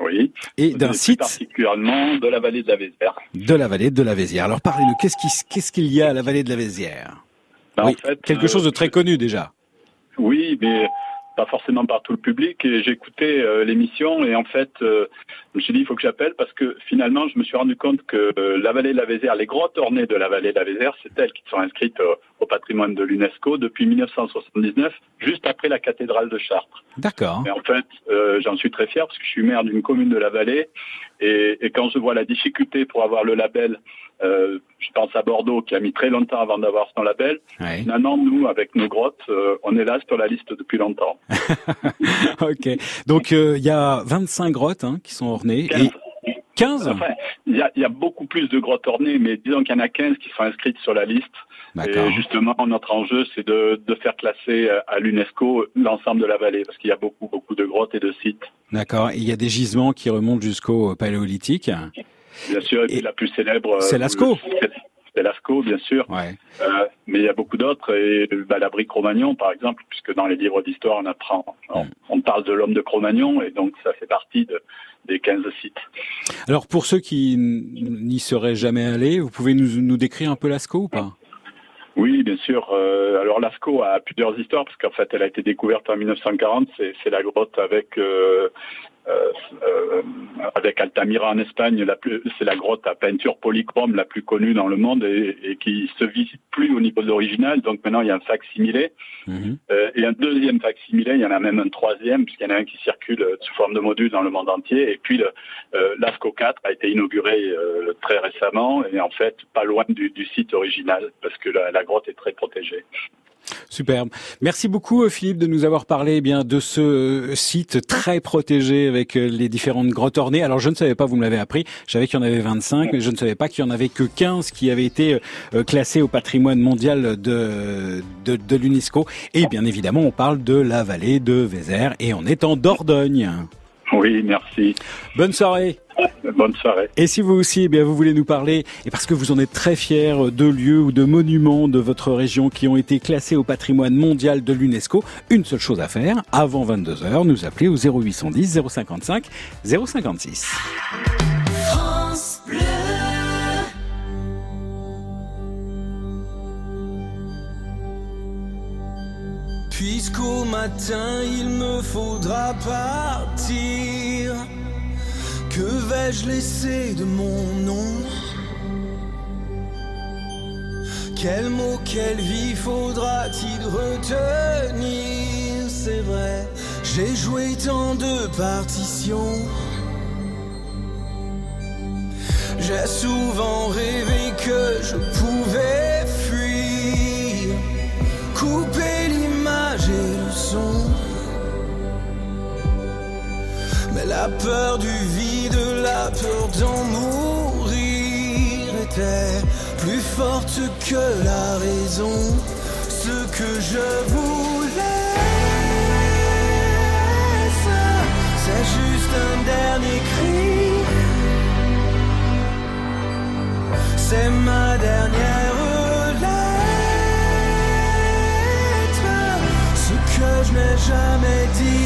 Oui. et d'un site particulièrement de la vallée de la Vézère. de la vallée de la Vézière. Alors parlez-nous, qu'est-ce qui- qu'est-ce qu'il y a à la vallée de la Vézière? Ben, en fait, quelque euh, chose de très connu déjà. Oui, mais pas forcément par tout le public. Et j'écoutais euh, l'émission et en fait, euh, je me suis dit il faut que j'appelle parce que finalement, je me suis rendu compte que euh, la vallée de la Vézère, les grottes ornées de la vallée de la Vézère, c'est elles qui sont inscrites euh, au patrimoine de l'UNESCO depuis 1979, juste après la cathédrale de Chartres. D'accord. Mais en fait, euh, j'en suis très fier parce que je suis maire d'une commune de la vallée et, et quand je vois la difficulté pour avoir le label, euh, je pense à Bordeaux qui a mis très longtemps avant d'avoir son label. Ouais. Finalement, nous, avec nos grottes, euh, on est là sur la liste depuis longtemps. ok. Donc euh, il y a 25 grottes hein, qui sont ornées. Et 15 Enfin, il y a, il y a beaucoup plus de grottes ornées, mais disons qu'il y en a 15 qui sont inscrites sur la liste. D'accord. Et justement, notre enjeu, c'est de, de faire classer à l'UNESCO l'ensemble de la vallée, parce qu'il y a beaucoup, beaucoup de grottes et de sites. D'accord. Il y a des gisements qui remontent jusqu'au paléolithique. Bien sûr, et puis la plus célèbre... euh, C'est Lascaux. c'est- C'est Lascaux, bien sûr. Ouais. Euh, mais il y a beaucoup d'autres, et bah, la brique Cro-Magnon, par exemple, puisque dans les livres d'histoire, on apprend, on, on parle de l'homme de Cro-Magnon, et donc ça fait partie de, des 15 sites. Alors pour ceux qui n'y seraient jamais allés, vous pouvez nous, nous décrire un peu Lascaux ou pas? Oui, bien sûr. Euh, alors Lascaux a plusieurs histoires parce qu'en fait, elle a été découverte en 1940. C'est, c'est la grotte avec euh, avec Altamira en Espagne. C'est la grotte à peinture polychrome la plus connue dans le monde et, et qui se visite plus au niveau de l'original. Donc maintenant, il y a un facsimilé. Euh, et un deuxième facsimilé, il y en a même un troisième, puisqu'il y en a un qui circule euh, sous forme de module dans le monde entier. Et puis, euh, l'ASCO 4 a été inauguré euh, très récemment, et en fait, pas loin du, du site original, parce que la, la grotte est très protégée. Superbe. Merci beaucoup euh, Philippe de nous avoir parlé eh bien de ce euh, site très protégé avec euh, les différentes grottes ornées. Alors je ne savais pas, vous me l'avez appris, je qu'il y en avait 25, mais je ne savais pas qu'il y en avait que 15 qui avaient été classés au patrimoine mondial de, de, de l'UNESCO. Et bien évidemment, on parle de la vallée de Vézère et on est en Dordogne. Oui, merci. Bonne soirée. Bonne soirée. Et si vous aussi, eh bien, vous voulez nous parler, et parce que vous en êtes très fiers de lieux ou de monuments de votre région qui ont été classés au patrimoine mondial de l'UNESCO, une seule chose à faire, avant 22h, nous appeler au 0810 055 056. France Bleu. Puisqu'au matin il me faudra partir, que vais-je laisser de mon nom? Quel mot, quelle vie faudra-t-il retenir? C'est vrai, j'ai joué tant de partitions. J'ai souvent rêvé que je pouvais la peur du vide, la peur d'en mourir était plus forte que la raison. Ce que je voulais, c'est juste un dernier cri. C'est ma dernière lettre, ce que je n'ai jamais dit.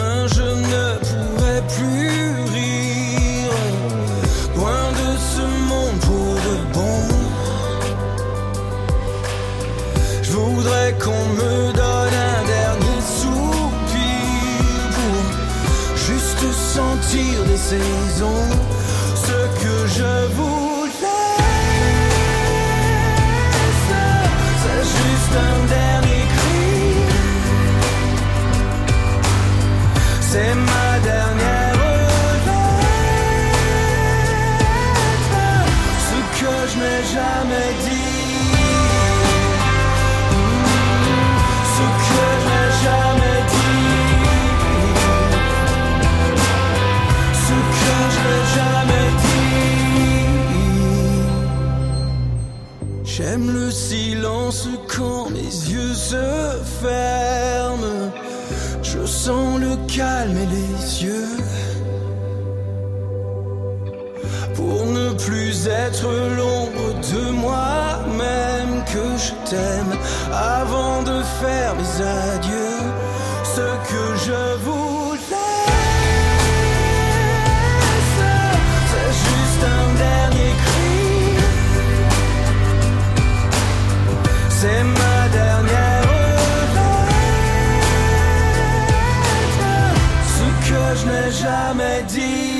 Le silence quand mes yeux se ferment. Je sens le calme et les yeux. Pour ne plus être l'ombre de moi-même que je t'aime avant de faire mes adieux. Ce que je voulais, n'ai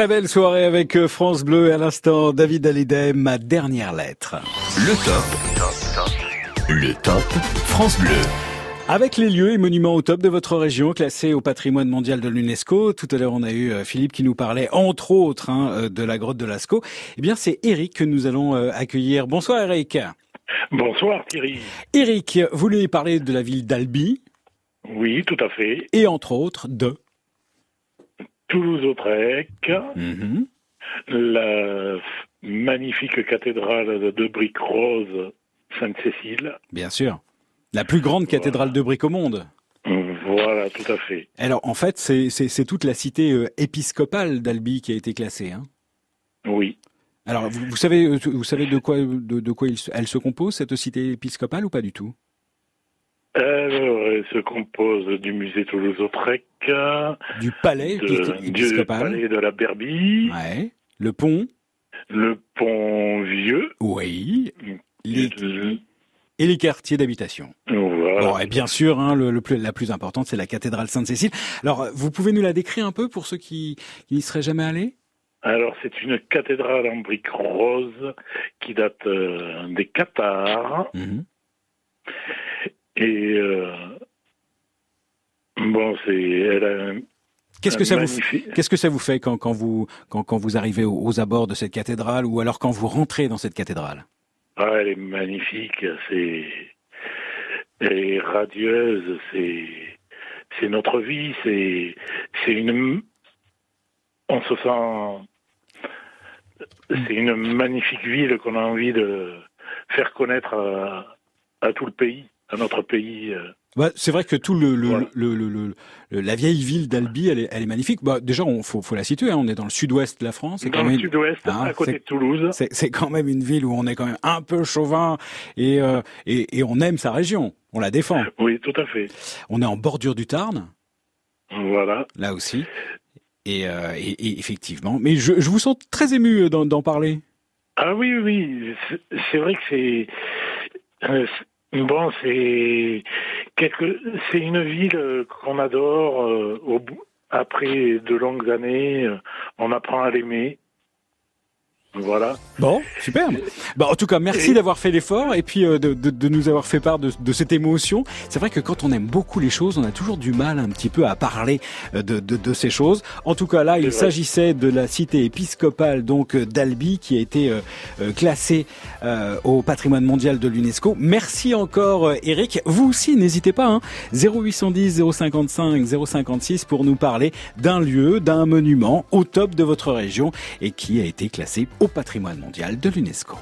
Très belle soirée avec euh, France Bleu et à l'instant David Hallyday, ma dernière lettre. Le top. Le top France Bleu. Avec les lieux et monuments au top de votre région, classés au patrimoine mondial de l'UNESCO, tout à l'heure on a eu euh, Philippe qui nous parlait entre autres hein, euh, de la grotte de Lascaux. Eh bien c'est Eric que nous allons accueillir. Bonsoir Eric. Bonsoir Thierry. Eric, vous lui parler de la ville d'Albi Oui, tout à fait. et entre autres de... Toulouse-Lautrec, Mhm. la magnifique cathédrale de briques roses Sainte-Cécile. Bien sûr. La plus grande cathédrale de briques au monde. Voilà, tout à fait. Alors en fait, c'est- toute la cité euh, épiscopale d'Albi qui a été classée. Hein. Oui. Alors vous, vous savez, euh, vous savez de quoi, de, de quoi il se- elle se compose cette cité épiscopale ou pas du tout? Alors, elle se compose du musée Toulouse-Lautrec, Du palais de- du palais de la Berbie, Ouais. Le pont. le pont vieux, Oui. Les- Et les quartiers d'habitation. voilà. Bon, et bien sûr, hein, le, le plus, la plus importante, c'est la cathédrale Sainte-Cécile. Alors, vous pouvez nous la décrire un peu pour ceux qui, qui n'y seraient jamais allés? Alors, c'est une cathédrale en briques roses qui date euh, des Qatars. Mhm. Et euh, bon, c'est Qu'est-ce que ça vous Qu'est-ce que ça vous fait quand, quand vous quand, quand vous arrivez aux, aux abords de cette cathédrale ou alors quand vous rentrez dans cette cathédrale? Ah, elle est magnifique. C'est elle est radieuse. C'est c'est notre vie. C'est c'est une on se sent c'est une magnifique ville qu'on a envie de faire connaître à, à tout le pays, à notre pays. euh. Bah, c'est vrai que tout le, le, le, le- le- le- la vieille ville d'Albi, elle est, elle est magnifique. Bah, déjà, on faut, faut la situer. hein, on est dans le sud-ouest de la France. Dans quand le même, sud-ouest, hein, à côté de Toulouse. C'est, quand même une ville où on est quand même un peu chauvin et, euh, et, et on aime sa région. On la défend. Oui, tout à fait. On est en bordure du Tarn. Voilà. Là aussi. Et, euh, et, et effectivement. Mais je, je vous sens très ému d'en, parler. Ah oui, oui, oui. C'est- vrai que c'est- bon, c'est quelque, c'est une ville qu'on adore. euh, au après de longues années, euh, on apprend à l'aimer. Voilà. Bon, superbe. Bah, en tout cas, merci d'avoir fait l'effort et puis euh, de, de, de nous avoir fait part de, de cette émotion. C'est vrai que quand on aime beaucoup les choses, on a toujours du mal un petit peu à parler euh, de, de, de ces choses. En tout cas, là, il s'agissait de la cité épiscopale donc euh, d'Albi qui a été euh, euh, classée euh, au patrimoine mondial de l'UNESCO. Merci encore, Eric. Vous aussi, n'hésitez pas. Hein, 0810 055 056 pour nous parler d'un lieu, d'un monument au top de votre région et qui a été classé au patrimoine mondial de l'UNESCO.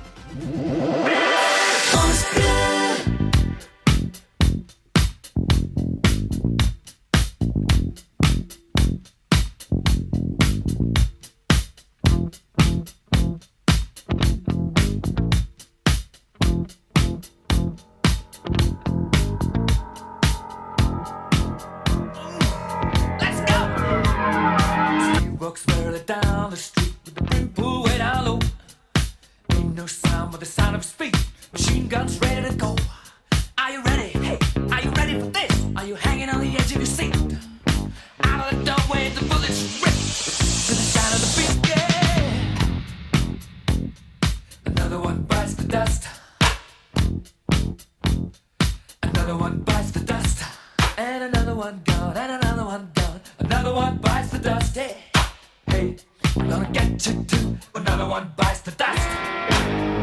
Gone, and another one gone. Another one bites the dust. Hey, hey, I'm gonna get you too. Another one bites the dust.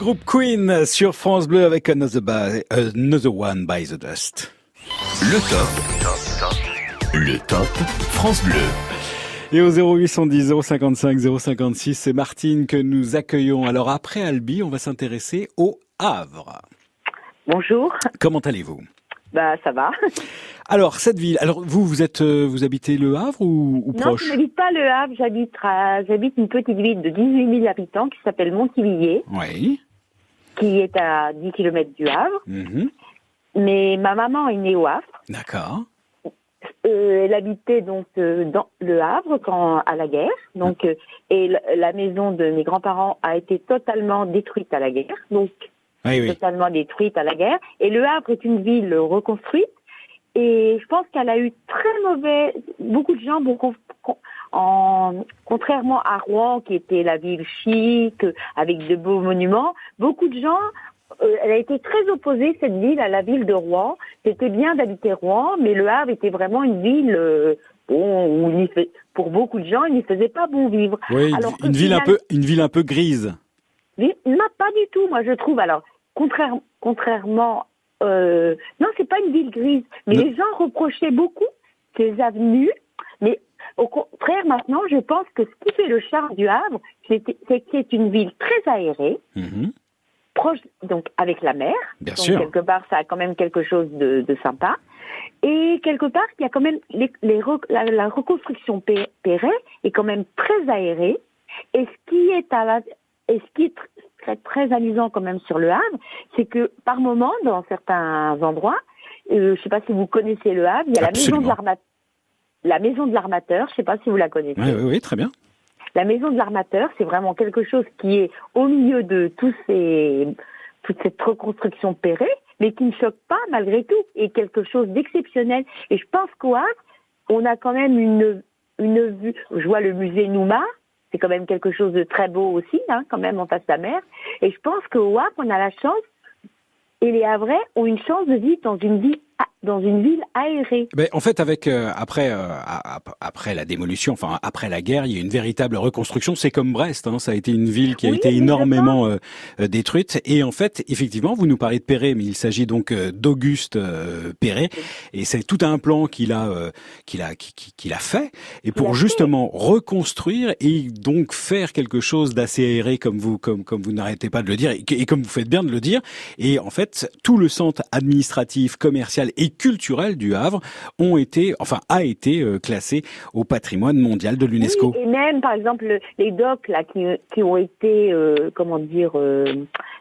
Groupe Queen sur France Bleu avec Another, by- Another One by the Dust. Le top. Le top France Bleu. Et au 0810 055 056, c'est Martine que nous accueillons. Alors après Albi, on va s'intéresser au Havre. Bonjour. Comment allez-vous? Bah ça va. Alors cette ville, alors vous vous êtes euh, vous habitez le Havre ou, ou non, proche? je n'habite pas le Havre, j'habite j'habite une petite ville de 18 000 habitants qui s'appelle Montivilliers, Oui. Qui est à 10 km du Havre. Mhm. Mais ma maman est née au Havre. D'accord. Euh, elle habitait donc euh, dans le Havre quand à la guerre. Donc euh, et la, la maison de mes grands-parents a été totalement détruite à la guerre. Donc Oui, oui. totalement détruite à la guerre. Et le Havre est une ville reconstruite. Et je pense qu'elle a eu très mauvais. Beaucoup de gens, beaucoup, en, contrairement à Rouen, qui était la ville chic, avec de beaux monuments, beaucoup de gens. euh, elle a été très opposée cette ville à la ville de Rouen. C'était bien d'habiter Rouen, mais le Havre était vraiment une ville euh, bon, où il pour beaucoup de gens, il n'y faisait pas bon vivre. Oui, Alors une ville un peu une ville un peu grise. non, pas du tout, moi je trouve. Alors, contraire, contrairement, euh, non, c'est pas une ville grise, mais Non. les gens reprochaient beaucoup ces avenues. Mais au contraire, maintenant, je pense que ce qui fait le charme du Havre, c'est que c'est une ville très aérée, Mhm. proche, donc avec la mer. Bien donc sûr. quelque part, ça a quand même quelque chose de, de sympa. Et quelque part, il y a quand même les, les rec- la, la reconstruction Perret est quand même très aérée. Et ce qui est à la, et ce qui est tr- très, très amusant quand même sur le Havre, c'est que par moment, dans certains endroits, euh, je sais pas si vous connaissez le Havre, il y a la maison de l'armateur. La maison de l'armateur, je sais pas si vous la connaissez. Oui, oui, oui, très bien. La maison de l'armateur, c'est vraiment quelque chose qui est au milieu de tous ces, toute cette reconstruction Perret, mais qui ne choque pas malgré tout, et quelque chose d'exceptionnel. Et je pense qu'au Havre, on a quand même une, une vue. Je vois le musée Nouma, c'est quand même quelque chose de très beau aussi, hein, quand même en face de la mer. Et je pense qu'au Havre, on a la chance, et les Havrais ont une chance de vivre dans une ville, dans une ville aérée. En fait, avec euh, après euh, après la démolition, enfin après la guerre, il y a une véritable reconstruction. C'est comme Brest, hein, ça a été une ville qui a Oui, été énormément euh, euh, détruite. Et en fait, effectivement, vous nous parlez de Perret, mais il s'agit donc euh, d'Auguste euh, Perret, et c'est tout un plan qu'il a euh, qu'il a qui- qui- qu'il a fait, et pour justement reconstruire et donc faire quelque chose d'assez aéré, comme vous comme comme vous n'arrêtez pas de le dire, et, et comme vous faites bien de le dire. Et en fait, tout le centre administratif, commercial et culturel du Havre ont été, enfin, a été euh, classé au patrimoine mondial de l'UNESCO. Oui, et même, par exemple, le- les docks là, qui, qui ont été, euh, comment dire, euh,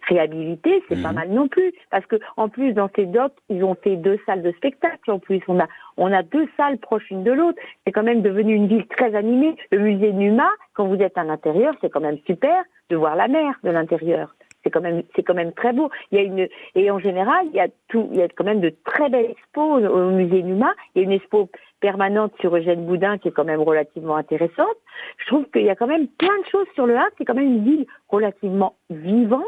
réhabilités, c'est pas mal non plus. Parce que en plus, dans ces docks, ils ont fait deux salles de spectacle. En plus, on a, on a deux salles proches l'une de l'autre. C'est quand même devenu une ville très animée. Le musée Numa, quand vous êtes à l'intérieur, c'est quand même super de voir la mer de l'intérieur. C'est quand même, c'est quand même très beau. Il y a une, et en général, il y a tout, il y a quand même de très belles expos au, musée Numa. Il y a une expo permanente sur Eugène Boudin qui est quand même relativement intéressante. Je trouve qu'il y a quand même plein de choses sur le Havre. C'est quand même une ville relativement vivante.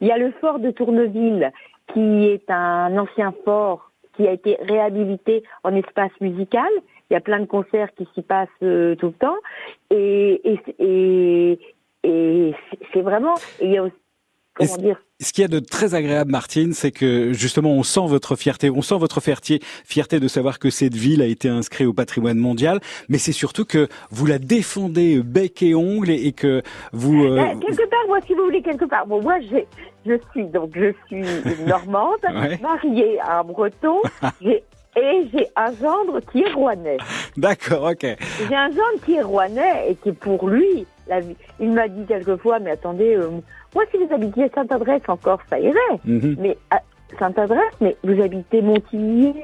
Il y a le fort de Tourneville qui est un ancien fort qui a été réhabilité en espace musical. Il y a plein de concerts qui s'y passent euh, tout le temps. Et, et, et, et c'est- vraiment, il y a aussi, comment dire, Ce qu'il y a de très agréable, Martine, c'est que justement on sent votre fierté, on sent votre fierté, fierté de savoir que cette ville a été inscrite au patrimoine mondial, mais c'est surtout que vous la défendez bec et ongle et, et que vous. euh, Ben, quelque part, moi, si vous voulez, quelque part. Bon, moi, j'ai, je suis donc, je suis Normande, Ouais. mariée à un Breton, j'ai- et j'ai un gendre qui est rouennais. D'accord, ok. J'ai un gendre qui est rouennais et qui, pour lui, la vie, il m'a dit quelquefois, mais attendez, euh, moi, si vous habitiez Sainte-Adresse encore, ça irait. Mhm. Mais à Sainte-Adresse, mais vous habitez Montillier,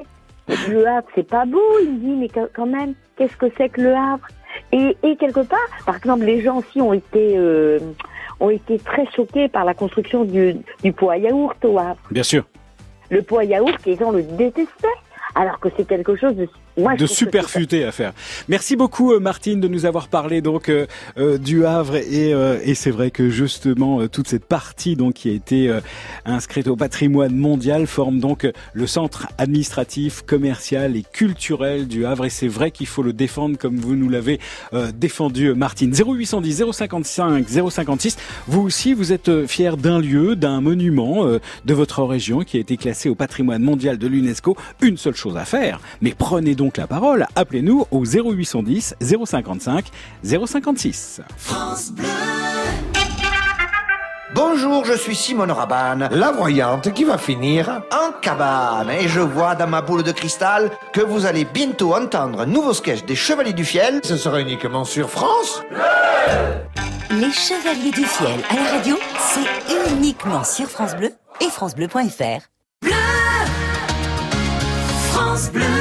le Havre, c'est pas beau. Il dit, mais quand quand même, qu'est-ce que c'est que le Havre? Et, et quelque part, par exemple, les gens aussi ont été euh, ont été très choqués par la construction du, du pot à yaourt au Havre. Bien sûr. Le pot à yaourt, les gens le détestaient, alors que c'est quelque chose de Moi, de superfuté à faire. Merci beaucoup euh, Martine de nous avoir parlé donc euh, euh, du Havre et, euh, et c'est vrai que justement toute cette partie donc qui a été euh, inscrite au patrimoine mondial forme donc le centre administratif, commercial et culturel du Havre et c'est vrai qu'il faut le défendre comme vous nous l'avez euh, défendu Martine. 0810 055 056. Vous aussi vous êtes fier d'un lieu, d'un monument euh, de votre région qui a été classé au patrimoine mondial de l'UNESCO. Une seule chose à faire, mais prenez donc la parole. Appelez-nous au 0810 055 056. France Bleu. Bonjour, je suis Simone Rabanne, la voyante qui va finir en cabane. Et je vois dans ma boule de cristal que vous allez bientôt entendre un nouveau sketch des Chevaliers du Fiel. Ce sera uniquement sur France. Les Chevaliers du Fiel à la radio, c'est uniquement sur France Bleu et francebleu.fr. France Bleu.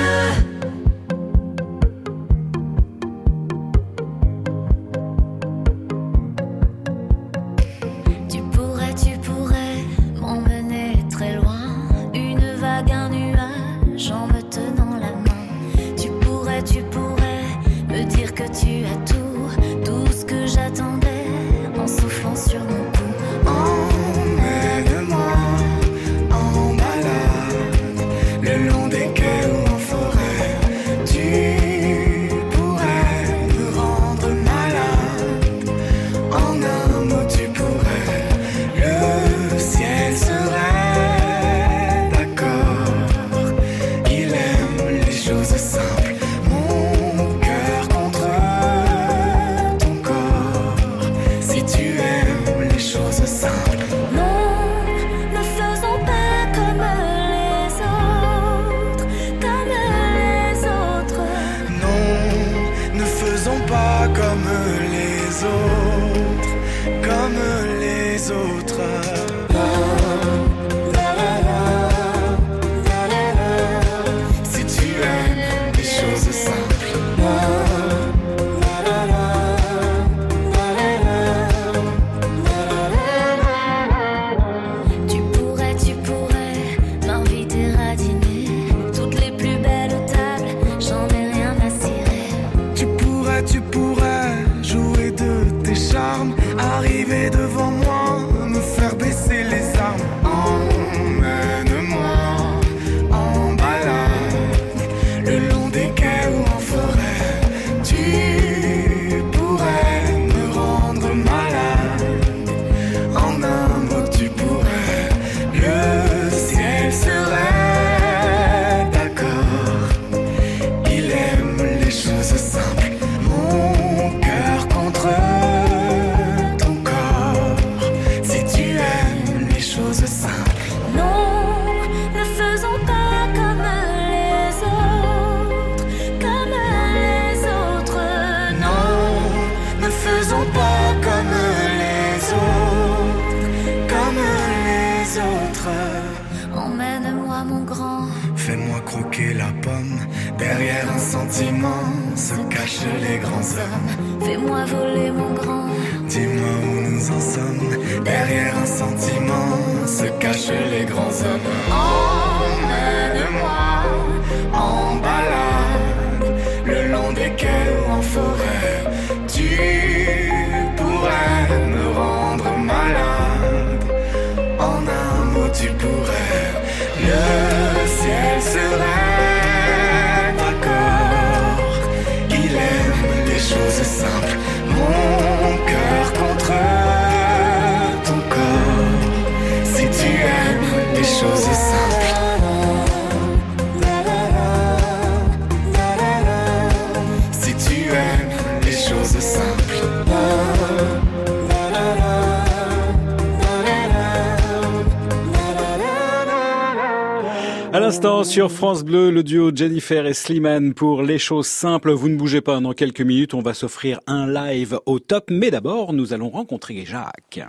L'instant, sur France Bleu, le duo Jennifer et Slimane pour les choses simples. Vous ne bougez pas, dans quelques minutes, on va s'offrir un live au top. Mais d'abord, nous allons rencontrer Jacques.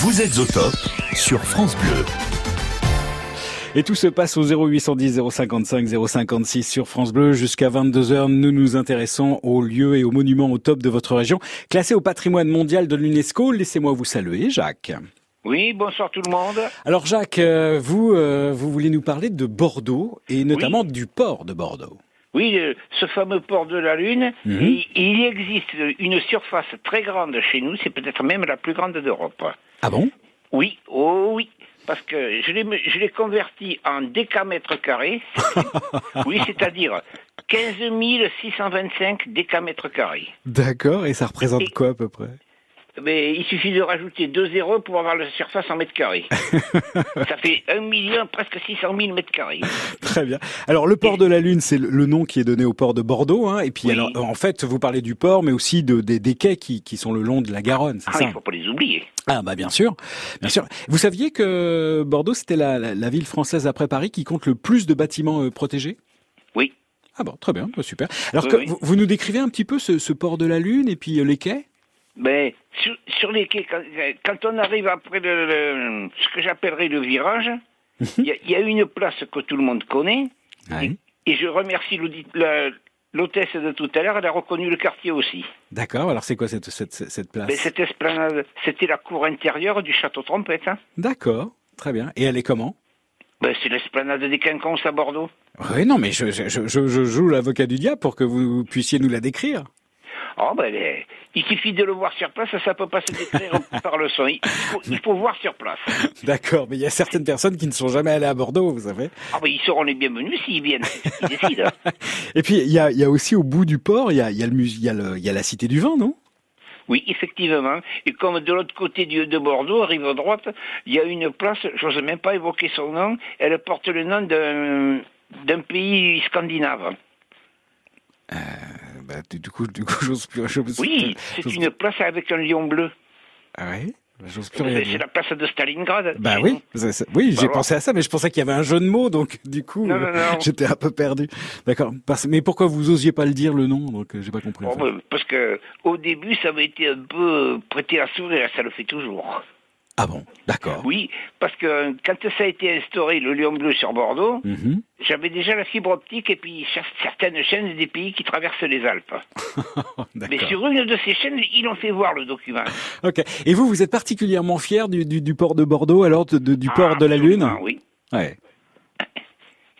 Vous êtes au top sur France Bleu. Et tout se passe au 0810 055 056 sur France Bleu. Jusqu'à 22h, nous nous intéressons aux lieux et aux monuments au top de votre région. Classés au patrimoine mondial de l'UNESCO, laissez-moi vous saluer, Jacques. Oui, bonsoir tout le monde. Alors Jacques, euh, vous, euh, vous voulez nous parler de Bordeaux et notamment du port de Bordeaux. Oui, le- ce fameux port de la Lune, Mhm. il, il existe une surface très grande chez nous, c'est peut-être même la plus grande d'Europe. Ah bon? Oui, oh oui, parce que je l'ai je l'ai converti en décamètres carrés. oui, c'est-à-dire 15 625 décamètres carrés. D'accord, et ça représente quoi à peu près? Mais il suffit de rajouter deux zéros pour avoir la surface en mètres carrés. Ça fait 1 million, presque 600 000 mètres carrés. Très bien. Alors le port de la Lune, c'est le- nom qui est donné au port de Bordeaux. Hein, et puis alors, en fait, vous parlez du port, mais aussi de, des, des quais qui, qui sont le long de la Garonne, Ah, ça il faut pas les oublier. Ah bah bien sûr, bien sûr. Vous saviez que Bordeaux, c'était la, la, la ville française après Paris qui compte le plus de bâtiments euh, protégés? Oui. Ah bon, très bien, bah, super. Alors Oui, que oui. Vous, vous nous décrivez un petit peu ce, ce port de la Lune et puis euh, les quais? Ben, sur, sur les quais, quand, quand on arrive après le, le- ce que j'appellerais le virage, il y, a- il y a une place que tout le monde connaît. Ouais. Et je remercie l'hôtesse de tout à l'heure, elle a reconnu le quartier aussi. D'accord, alors c'est quoi cette, cette, cette place? Ben, cette esplanade, c'était la cour intérieure du château Trompette. hein. D'accord, très bien. Et elle est comment? Ben, c'est l'esplanade des Quinconces à Bordeaux. Oui, non, mais je, je, je, je joue l'avocat du diable pour que vous puissiez nous la décrire. Oh, ben, il suffit de le voir sur place, ça peut pas se décrire par le son. Il faut, il faut voir sur place. D'accord, mais il y a certaines personnes qui ne sont jamais allées à Bordeaux, vous savez. Ah, ben, ils seront les bienvenus s'ils viennent, décident. Et puis, il y a, il y a aussi au bout du port, il y a, il y a, le mus- il y a, le, il y a la Cité du Vin, non? Oui, effectivement. Et comme de l'autre côté du, de Bordeaux, rive droite, il y a une place, j'ose même pas évoquer son nom, elle porte le nom d'un d'un pays scandinave. Bah, du, coup, du coup, j'ose plus. Oui, c'est une place avec un lion bleu. Ah ouais? Bah, J'ose plus rien C'est la place de Stalingrad. Bah oui, oui, j'ai Bah, pensé à ça, mais je pensais qu'il y avait un jeu de mots, donc du coup, Non, non, non. j'étais un peu perdu. D'accord. Mais pourquoi vous osiez pas le dire le nom? Donc euh, j'ai pas compris. Oh, parce que au début, ça avait été un peu prêté à sourire, ça le fait toujours. Ah bon, d'accord. Oui, parce que quand ça a été instauré, le lion bleu sur Bordeaux, Mhm. j'avais déjà la fibre optique et puis cer- certaines chaînes des pays qui traversent les Alpes. Mais sur une de ces chaînes, ils ont fait voir le document. Ok. Et vous, vous êtes particulièrement fier du, du, du port de Bordeaux, alors de- de- du port de la Lune? oui. Ouais.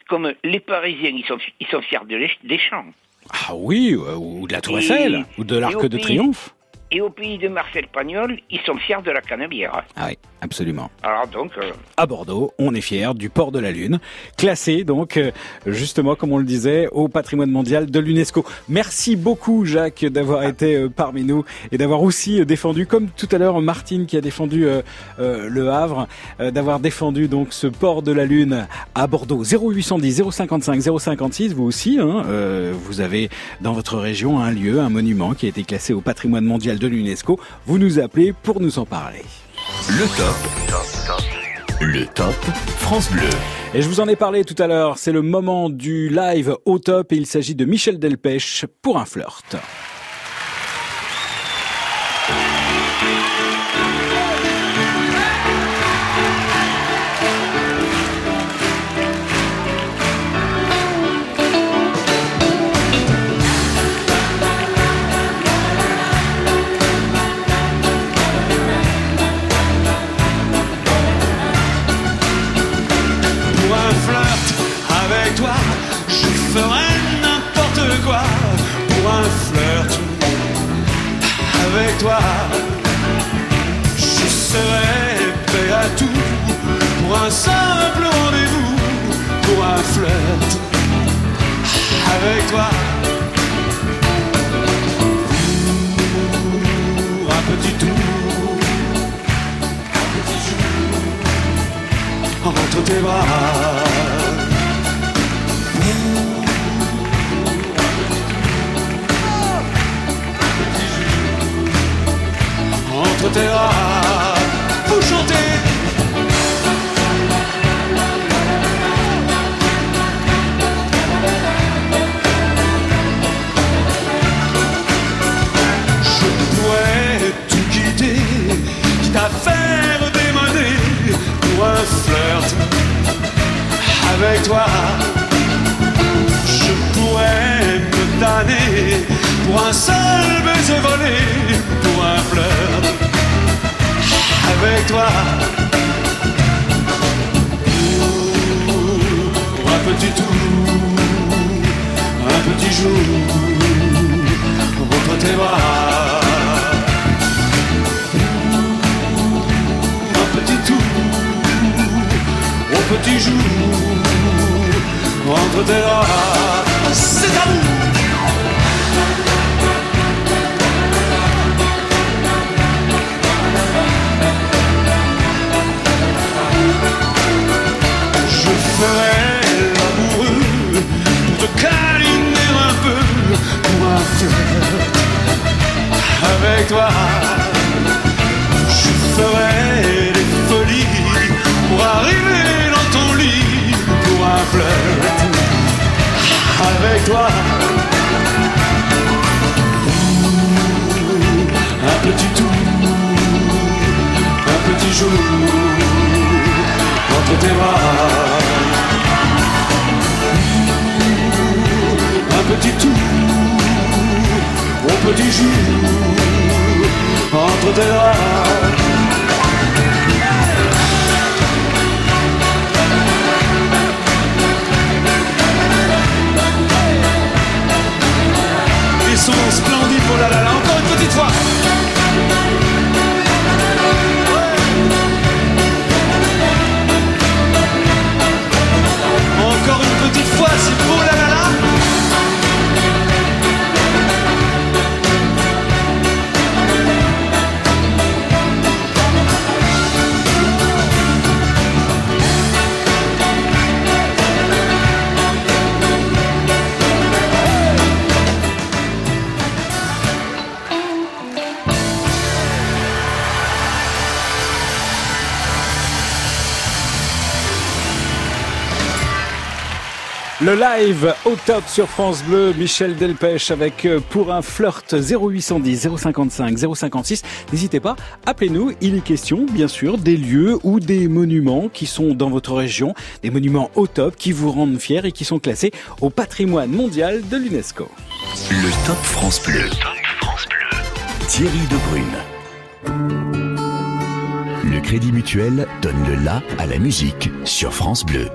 Comme les Parisiens, ils sont, ils sont fiers de des champs. Ah oui, ou de la Tour Eiffel, ou de l'Arc de Triomphe. Et au pays de Marcel Pagnol, ils sont fiers de la canebière. Ah oui, absolument. Alors donc, euh, À Bordeaux, on est fier du port de la Lune, classé donc euh, justement comme on le disait au patrimoine mondial de l'UNESCO. Merci beaucoup Jacques d'avoir été euh, parmi nous et d'avoir aussi défendu, comme tout à l'heure Martine qui a défendu le Havre, d'avoir défendu donc ce port de la Lune à Bordeaux. 0810 055 056, vous aussi, hein, vous avez dans votre région un lieu, un monument qui a été classé au patrimoine mondial de l'UNESCO. Vous nous appelez pour nous en parler. Le top. Le top France Bleu. Et je vous en ai parlé tout à l'heure, c'est le moment du live au top et il s'agit de Michel Delpech pour un flirt. Le live au top sur France Bleu, Michel Delpech avec euh, pour un flirt 0810 055 056. N'hésitez pas, appelez-nous, il est question bien sûr des lieux ou des monuments qui sont dans votre région, des monuments au top qui vous rendent fiers et qui sont classés au patrimoine mondial de l'UNESCO. Le top France Bleu. Le top France Bleu. Thierry Debrune. Le Crédit Mutuel donne le la à la musique sur France Bleu.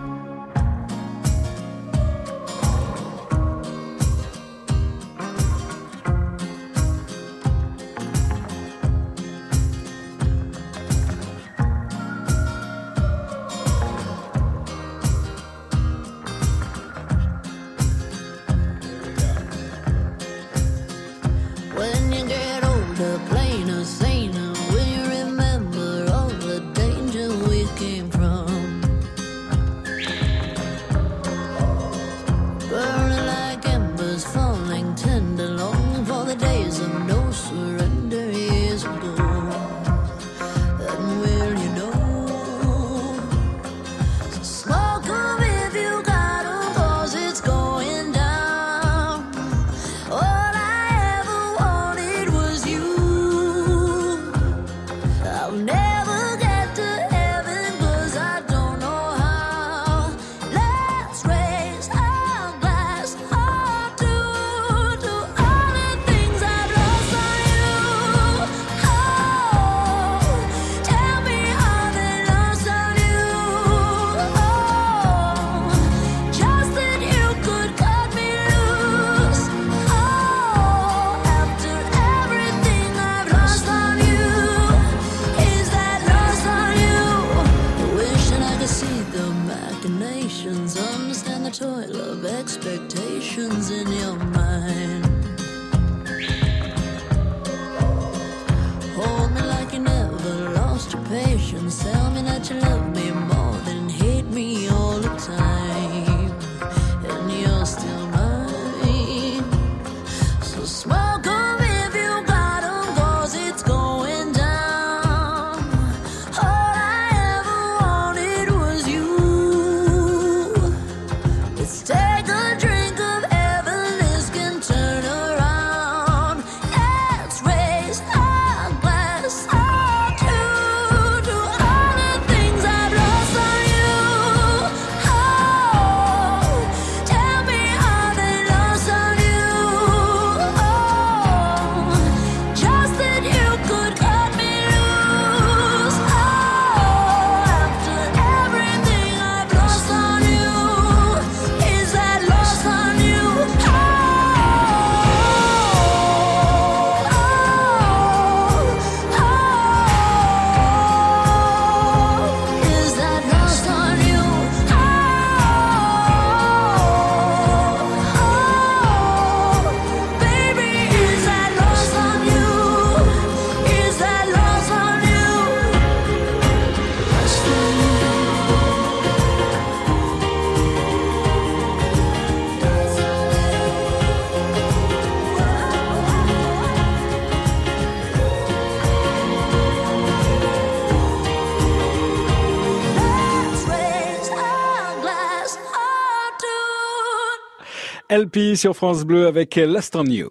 LP sur France Bleu avec Last on You.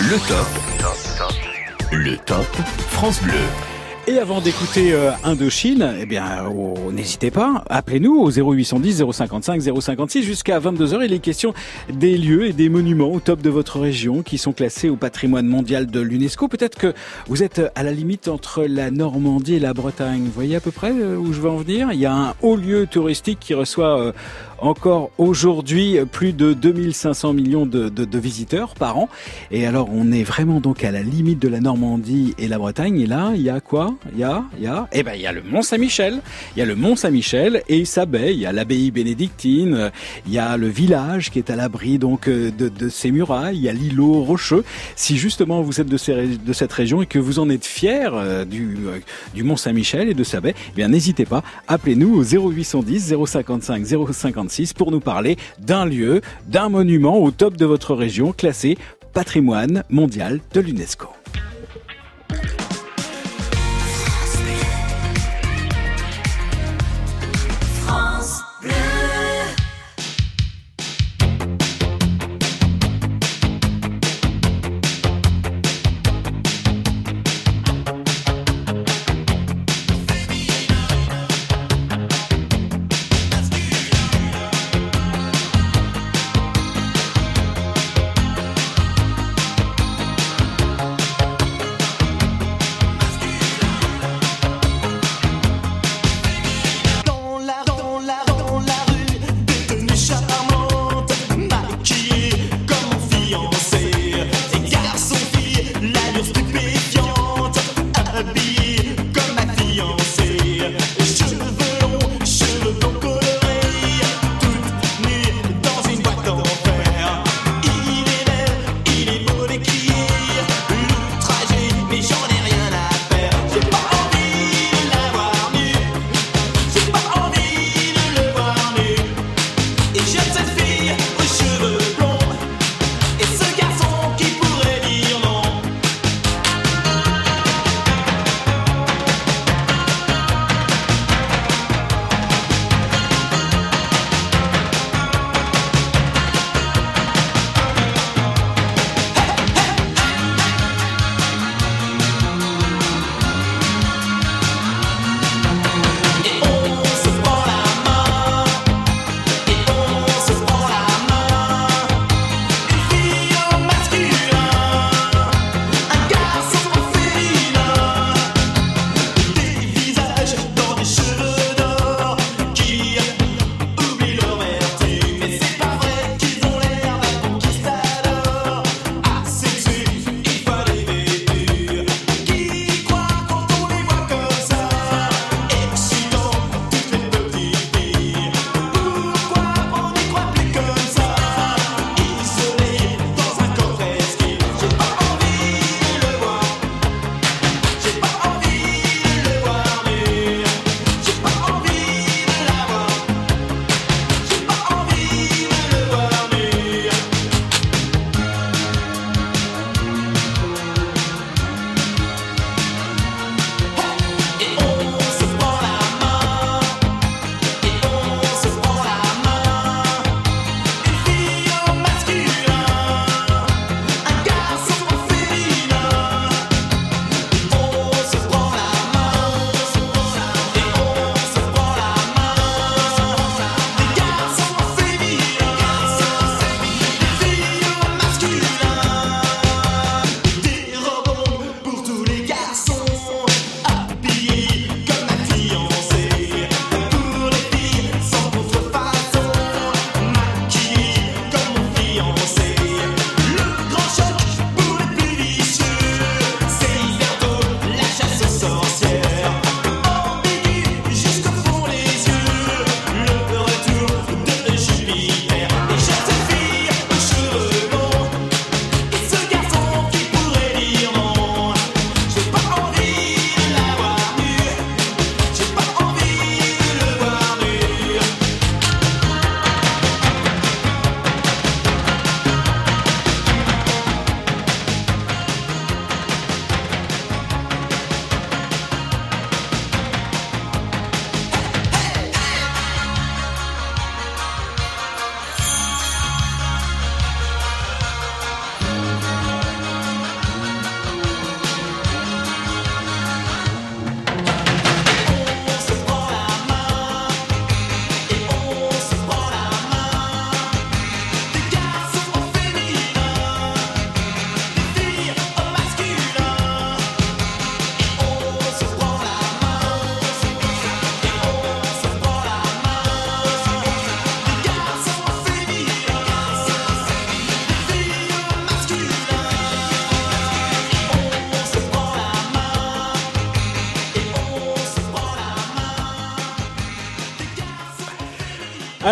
Le top. Le top France Bleu. Et avant d'écouter euh, Indochine, eh bien, oh, n'hésitez pas, appelez-nous au 0810 055 056 jusqu'à 22h. Il est question des lieux et des monuments au top de votre région qui sont classés au patrimoine mondial de l'UNESCO. Peut-être que vous êtes à la limite entre la Normandie et la Bretagne. Vous voyez à peu près euh, où je veux en venir? Il y a un haut lieu touristique qui reçoit euh, encore aujourd'hui plus de 2500 millions de, de, de visiteurs par an. Et alors, on est vraiment donc à la limite de la Normandie et la Bretagne. Et là, il y a quoi? Il y a, il y a, eh ben, il y a le Mont Saint-Michel. Il y a le Mont Saint-Michel et sa baie. Il y a l'abbaye bénédictine. Il y a le village qui est à l'abri donc de, de ces murailles. Il y a l'îlot rocheux. Si justement vous êtes de, ces, de cette région et que vous en êtes fier euh, du, euh, du Mont Saint-Michel et de sa baie, eh bien, n'hésitez pas. Appelez-nous au 0810 055 055 pour nous parler d'un lieu, d'un monument au top de votre région classé patrimoine mondial de l'UNESCO.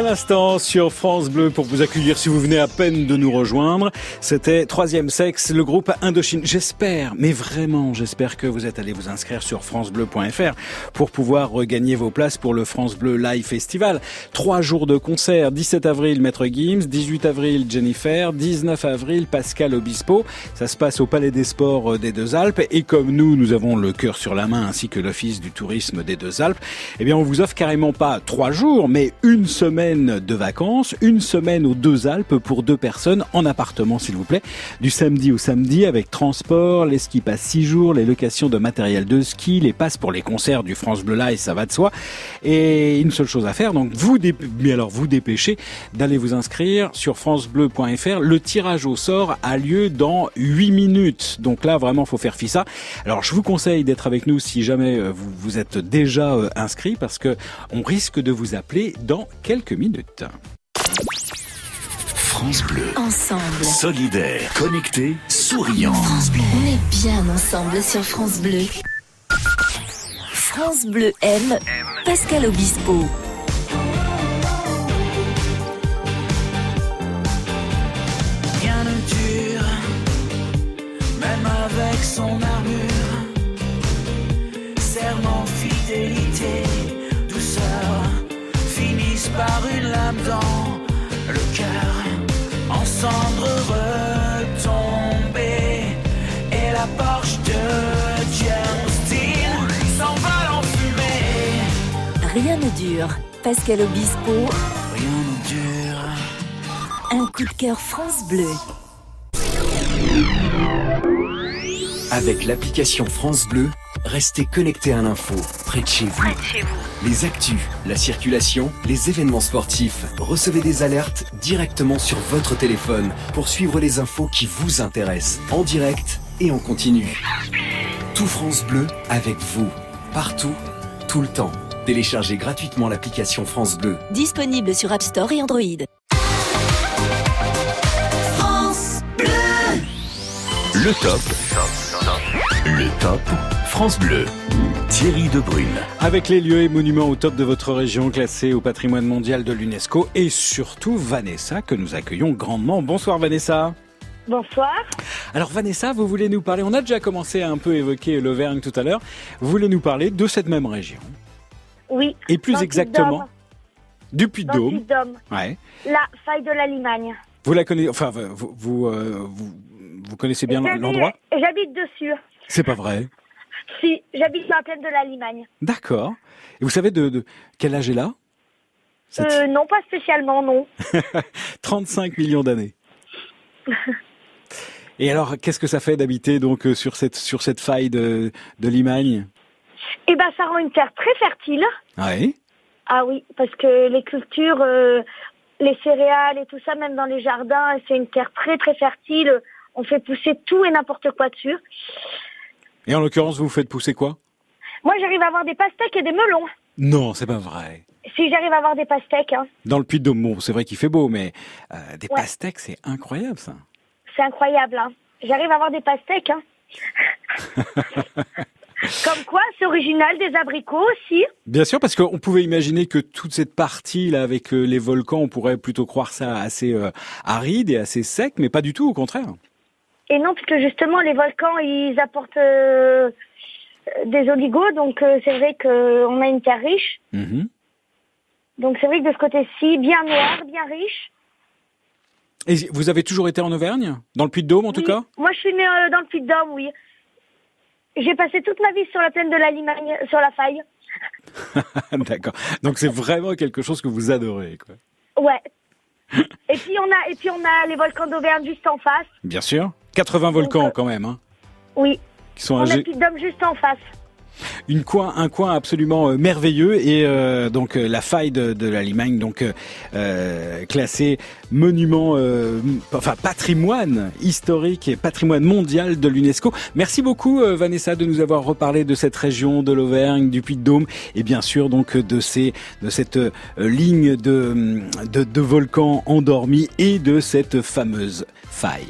L'instant sur France Bleu pour vous accueillir si vous venez à peine de nous rejoindre. C'était Troisième Sexe, le groupe Indochine. J'espère, mais vraiment, j'espère que vous êtes allé vous inscrire sur francebleu.fr pour pouvoir regagner vos places pour le France Bleu Live Festival. Trois jours de concert. 17 avril, Maître Gims. 18 avril, Jennifer. 19 avril, Pascal Obispo. Ça se passe au Palais des Sports des Deux Alpes. Et comme nous, nous avons le cœur sur la main ainsi que l'Office du tourisme des Deux Alpes, eh bien, on vous offre carrément pas trois jours, mais une semaine de vacances, une semaine aux Deux Alpes pour deux personnes en appartement, s'il vous plaît, du samedi au samedi avec transport, les skis passent six jours, les locations de matériel de ski, les passes pour les concerts du France Bleu Live, ça va de soi. Et une seule chose à faire, donc vous, dé- mais alors vous dépêchez d'aller vous inscrire sur francebleu.fr. Le tirage au sort a lieu dans 8 minutes. Donc là, vraiment, faut faire fi ça. Alors, je vous conseille d'être avec nous si jamais euh, vous, vous êtes déjà euh, inscrit parce que on risque de vous appeler dans quelques minutes. France Bleu. Ensemble. Solidaire, connecté, souriant. France Bleu. On est bien ensemble sur France Bleu. France Bleu aime Pascal Obispo. Rien ne dure, même avec son. Dans le cœur. En cendres retombées, et la Porsche de James Dean s'envole en fumée. Rien ne dure. Pascal Obispo. Rien ne dure. Un coup de cœur France Bleu. Avec l'application France Bleu, restez connecté à l'info, près de chez vous. Les actus, la circulation, les événements sportifs. Recevez des alertes directement sur votre téléphone pour suivre les infos qui vous intéressent, en direct et en continu. Tout France Bleu avec vous, partout, tout le temps. Téléchargez gratuitement l'application France Bleu. Disponible sur App Store et Android. France Bleu. Le top. Le top. France Bleu. Thierry Debrune. Avec les lieux et monuments au top de votre région classés au patrimoine mondial de l'UNESCO et surtout Vanessa que nous accueillons grandement. Bonsoir Vanessa. Bonsoir. Alors Vanessa, vous voulez nous parler, on a déjà commencé à un peu évoquer l'Auvergne tout à l'heure, vous voulez nous parler de cette même région Oui. et plus exactement du Puy-de-Dôme. Ouais. La faille de la Limagne. Vous la connaissez, enfin vous, vous, euh, vous, vous connaissez bien l'endroit? J'habite dessus. C'est pas vrai. Si, j'habite dans la plaine de la Limagne. D'accord. Et vous savez de, de quel âge est là? Euh, non, pas spécialement, non. 35 millions d'années. Et alors, qu'est-ce que ça fait d'habiter donc euh, sur cette sur cette faille de de Limagne? Eh ben, ça rend une terre très fertile. Ouais. Ah oui, parce que les cultures, euh, les céréales et tout ça, même dans les jardins, c'est une terre très très fertile. On fait pousser tout et n'importe quoi dessus. Et en l'occurrence, vous faites pousser quoi? Moi, j'arrive à avoir des pastèques et des melons. Non, c'est pas vrai. Si j'arrive à avoir des pastèques, hein. Dans le Puy-de-Dôme, bon, c'est vrai qu'il fait beau, mais euh, des Ouais. pastèques, c'est incroyable ça. c'est incroyable. Hein. J'arrive à avoir des pastèques. Hein. Comme quoi, c'est original, des abricots aussi. Bien sûr, parce qu'on pouvait imaginer que toute cette partie là avec euh, les volcans, on pourrait plutôt croire ça assez euh, aride et assez sec, mais pas du tout, au contraire. Et non, parce que justement, les volcans, ils apportent euh, des oligos, donc euh, c'est vrai qu'on a une terre riche. Mhm. Donc c'est vrai que de ce côté-ci, bien noir, bien riche. Et vous avez toujours été en Auvergne, dans le Puy-de-Dôme en tout cas? Moi, je suis née euh, dans le Puy-de-Dôme, oui. J'ai passé toute ma vie sur la plaine de la Limagne, sur la faille. D'accord. Donc c'est vraiment quelque chose que vous adorez, quoi. Ouais. et puis on a, et puis on a les volcans d'Auvergne juste en face. Bien sûr. 80 volcans quand même, hein, Oui. qui sont On un a le Puy-de-Dôme juste en face. une coin, un coin absolument euh, merveilleux et euh, donc euh, la faille de, de la Limagne, donc euh, euh, classée monument, euh, enfin patrimoine historique et patrimoine mondial de l'UNESCO. Merci beaucoup euh, Vanessa de nous avoir reparlé de cette région de l'Auvergne, du Puy-de-Dôme et bien sûr donc de ces, de cette euh, ligne de, de, de volcans endormis et de cette fameuse faille.